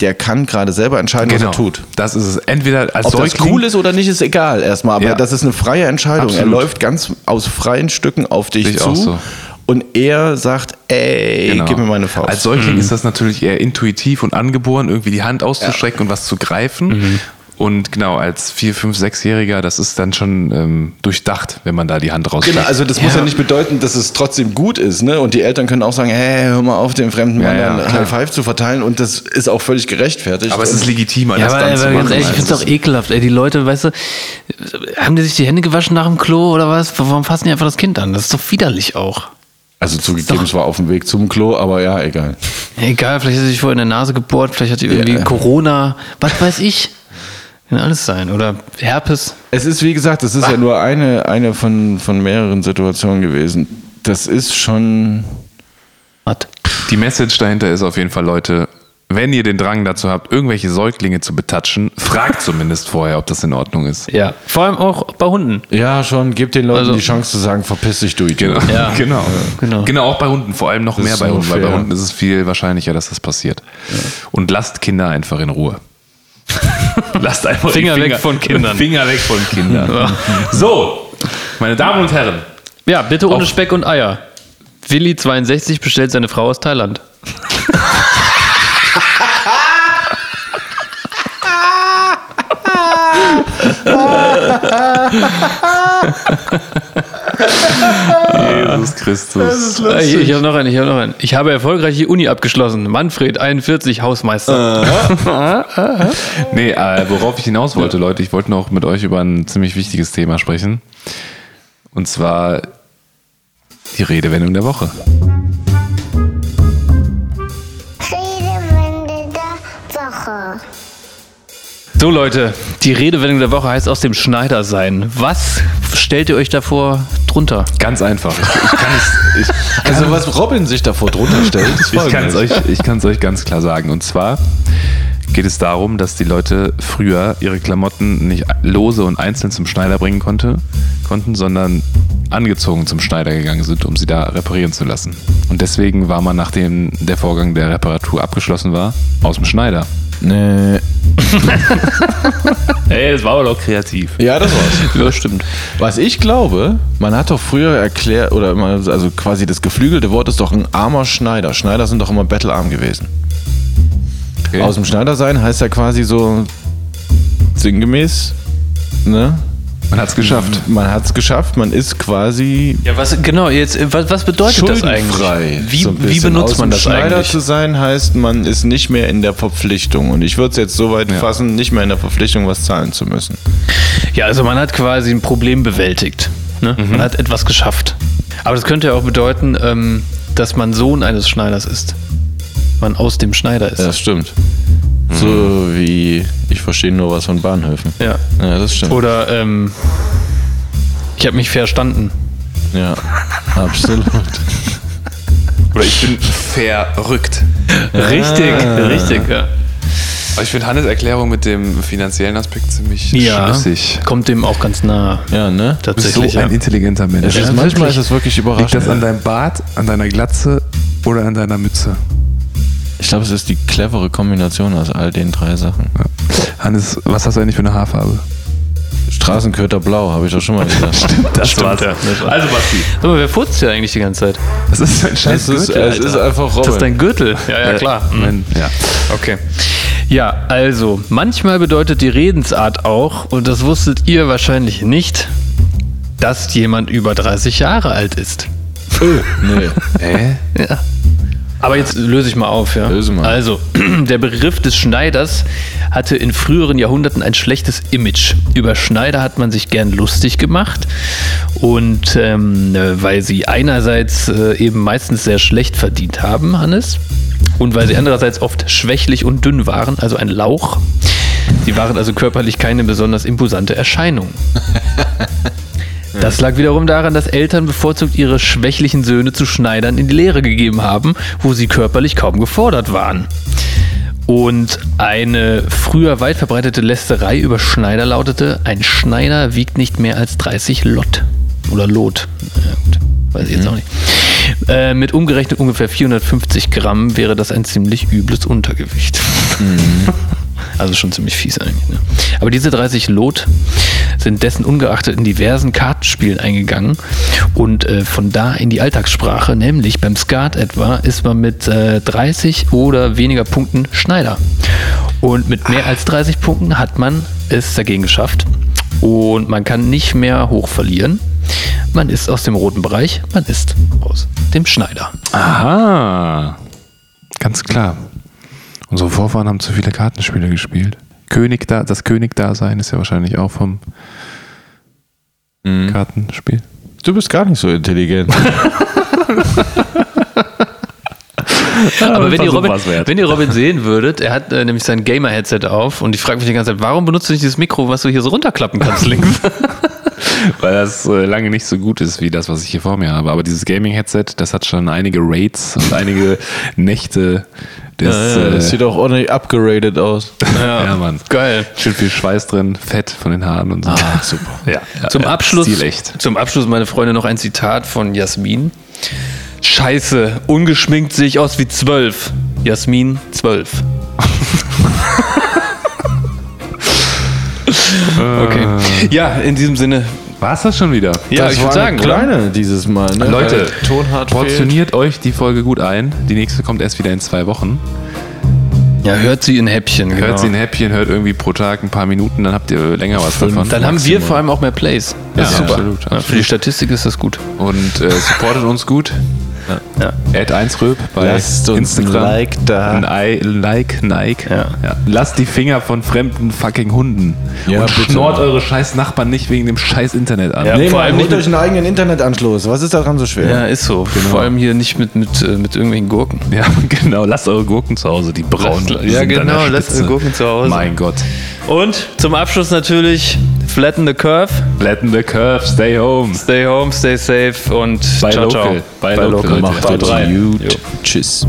der kann gerade selber entscheiden, was Genau, er tut. das ist es. Entweder als Ob das Säugling, cool ist oder nicht, ist egal erstmal, aber Ja. das ist eine freie Entscheidung. Absolut. Er läuft ganz aus freien Stücken auf dich ich zu so. und er sagt, ey, Genau. gib mir meine Faust. Als Säugling ist das natürlich eher intuitiv und angeboren, irgendwie die Hand auszustrecken und was zu greifen. Und genau, als vier, fünf, sechsjähriger, das ist dann schon ähm, durchdacht, wenn man da die Hand rausstreckt. Genau, also das muss ja nicht bedeuten, dass es trotzdem gut ist, ne? Und die Eltern können auch sagen, hey, hör mal auf, dem fremden Mann Ja, ja. High Five zu verteilen und das ist auch völlig gerechtfertigt. aber es ist Und- legitimer, Ja, das aber, dann zu aber ganz machen. ehrlich, ich finde es auch ekelhaft, ey. Die Leute, weißt du, haben die sich die Hände gewaschen nach dem Klo oder was? Warum fassen die einfach das Kind an? Das ist doch widerlich auch. Also zugegeben, es war auf dem Weg zum Klo, aber ja, egal. Egal, vielleicht hat sie sich vorher in der Nase gebohrt, vielleicht hat sie irgendwie Ja. Corona, was weiß ich. Kann alles sein. Oder Herpes. Es ist, wie gesagt, es ist ja nur eine, eine von, von mehreren Situationen gewesen. Das ist schon. Was? Die Message dahinter ist auf jeden Fall, Leute, wenn ihr den Drang dazu habt, irgendwelche Säuglinge zu betatschen, fragt zumindest vorher, ob das in Ordnung ist. Ja. Vor allem auch bei Hunden. Ja, schon, gebt den Leuten Also- die Chance zu sagen, verpiss dich, du Idiot. Genau. Ja. genau. Genau. Genau, auch bei Hunden, vor allem noch Das mehr bei so Hunden, weil bei. Hunden ist es viel wahrscheinlicher, dass das passiert. Und lasst Kinder einfach in Ruhe. lasst einfach die Finger weg von Kindern. Finger weg von Kindern. so, meine Damen und Herren, Ja, bitte ohne Auf- Speck und Eier. Willi62 bestellt seine Frau aus Thailand. Jesus Christus. Hier, ich habe noch einen, ich habe noch einen. Ich habe erfolgreich die Uni abgeschlossen. Manfred, 41, Hausmeister. Nee, äh, worauf ich hinaus wollte, Leute, ich wollte noch mit euch über ein ziemlich wichtiges Thema sprechen. Und zwar die Redewendung der Woche. So Leute, die Redewendung der Woche heißt aus dem Schneider sein. Was stellt ihr euch davor drunter? Ganz einfach. Ich, ich kann es ich, Also, was Robin sich davor drunter stellt, ist ich kann es euch, ich kann's euch ganz klar sagen. Und zwar geht es darum, dass die Leute früher ihre Klamotten nicht lose und einzeln zum Schneider bringen konnte, konnten, sondern angezogen zum Schneider gegangen sind, um sie da reparieren zu lassen. Und deswegen war man, nachdem der Vorgang der Reparatur abgeschlossen war, aus dem Schneider. Nee. Ey, das war aber doch kreativ. Ja, das war's. Ja, stimmt. Was ich glaube, man hat doch früher erklärt, oder immer, also quasi das geflügelte Wort ist doch ein armer Schneider. Schneider sind doch immer bettelarm gewesen. Okay. Aus dem Schneider sein heißt ja quasi so sinngemäß, ne? Man hat es geschafft. Man hat es geschafft, man ist quasi Ja, was genau, jetzt, äh, was, was bedeutet das eigentlich? Wie, so wie benutzt man das Schneider eigentlich? zu sein heißt, man ist nicht mehr in der Verpflichtung. Und ich würde es jetzt so weit Ja. fassen, nicht mehr in der Verpflichtung, was zahlen zu müssen. Ja, also man hat quasi ein Problem bewältigt. Ne? Man hat etwas geschafft. Aber das könnte ja auch bedeuten, ähm, dass man Sohn eines Schneiders ist. Man aus dem Schneider ist. Ja, das stimmt. So wie ich verstehe nur was von Bahnhöfen. Ja. Ja, das stimmt. Oder ähm, ich habe mich verstanden. Ja, absolut. Oder ich bin verrückt. Richtig, richtig, ja. Aber ich finde Hannes Erklärung mit dem finanziellen Aspekt ziemlich Ja, schlüssig. kommt dem auch ganz nah. Ja, ne? Du bist so Tatsächlich. ein ja. intelligenter Mensch. Es ist, manchmal wirklich. ist es wirklich Liegt überraschend. das an deinem Bart, an deiner Glatze oder an deiner Mütze? Ich glaube, es ist die clevere Kombination aus all den drei Sachen. Hannes, was hast du eigentlich für eine Haarfarbe? Straßenköter Blau, habe ich doch schon mal gesagt. Das war's. ja. Das war's. Also Basti, Sag mal, wer furzt hier eigentlich die ganze Zeit? das ist ein scheiß Es ist, Gürtel, es ist einfach Robin. Das ist dein Gürtel. Ja, ja, klar. Mhm. Ja. Okay. Ja, also, manchmal bedeutet die Redensart auch, und das wusstet ihr wahrscheinlich nicht, dass jemand über 30 Jahre alt ist. nee. Hä? Ja. Aber jetzt löse ich mal auf, ja. Löse mal. Also, der Begriff des Schneiders hatte in früheren Jahrhunderten ein schlechtes Image. Über Schneider hat man sich gern lustig gemacht. Und ähm, äh, weil sie einerseits äh, eben meistens sehr schlecht verdient haben, Hannes, und weil sie andererseits oft schwächlich und dünn waren, also ein Lauch. Sie waren also körperlich keine besonders imposante Erscheinung. Das lag wiederum daran, dass Eltern bevorzugt ihre schwächlichen Söhne zu Schneidern in die Lehre gegeben haben, wo sie körperlich kaum gefordert waren. Und eine früher weit verbreitete Lästerei über Schneider lautete, ein Schneider wiegt nicht mehr als 30 Lot. Oder Lot. Ja, gut. Weiß ich jetzt auch nicht. Äh, mit umgerechnet ungefähr 450 Gramm wäre das ein ziemlich übles Untergewicht. Also schon ziemlich fies eigentlich. Ne? Aber diese 30 Lot sind dessen ungeachtet in diversen Kartenspielen eingegangen und äh, von da in die Alltagssprache, nämlich beim Skat etwa, ist man mit äh, 30 oder weniger Punkten Schneider. Und mit mehr als 30 Punkten hat man es dagegen geschafft und man kann nicht mehr hoch verlieren. Man ist aus dem roten Bereich, man ist aus dem Schneider. Aha. Ganz klar. Unsere Vorfahren haben zu viele Kartenspiele gespielt. König da, das König-Dasein ist ja wahrscheinlich auch vom Kartenspiel. Du bist gar nicht so intelligent. Aber wenn ihr, Robin, wenn ihr Robin sehen würdet, er hat äh, nämlich sein Gamer-Headset auf und ich frage mich die ganze Zeit, warum benutzt du nicht dieses Mikro, was du hier so runterklappen kannst links? Weil das äh, lange nicht so gut ist wie das, was ich hier vor mir habe. Aber dieses Gaming-Headset, das hat schon einige Raids und einige Nächte des. das äh, sieht auch ordentlich upgraded aus. ja, Mann. Geil. Schön viel Schweiß drin, Fett von den Haaren und so. Ah, super. Ja, ja, Zum ja, Abschluss, zum Abschluss, meine Freunde, noch ein Zitat von Jasmin. Scheiße, ungeschminkt sehe ich aus wie zwölf. Jasmin, zwölf. okay. Ja, in diesem Sinne. War es das schon wieder? Ja, das ich würde sagen, eine oder? kleine dieses Mal. Ne? Leute, fehlt. portioniert euch die Folge gut ein. Die nächste kommt erst wieder in zwei Wochen. Ja, hört sie in Häppchen. Hört genau. sie ein Häppchen, hört irgendwie pro Tag ein paar Minuten, dann habt ihr länger was davon. Dann haben wir vor allem auch mehr Plays. Das Ja, ist super. absolut, Ja, für die absolut. Statistik ist das gut. Und äh, supportet uns gut. Ja. Add 1 Röb bei Lasst uns Instagram. ein Like da. Ein Ei, Like, Nike. Ja. Lasst die Finger von fremden fucking Hunden. Ja, und bitte. schnort eure scheiß Nachbarn nicht wegen dem scheiß Internet an. Ja. Nee, Vor allem nicht euch einen eigenen Internetanschluss. Was ist daran so schwer? Ja, ist so. Vor allem hier nicht mit, mit, äh, mit irgendwelchen Gurken. Ja, genau. Lasst eure Gurken zu Hause, die braunen. Lasst- ja, genau, lasst eure Gurken zu Hause. Mein Gott. Und zum Abschluss natürlich Flatten the Curve. Flatten the curve, stay home. Stay home, stay safe und Bei ciao, local. ciao. Bei local. Macht Haut es rein. gut. Tschüss.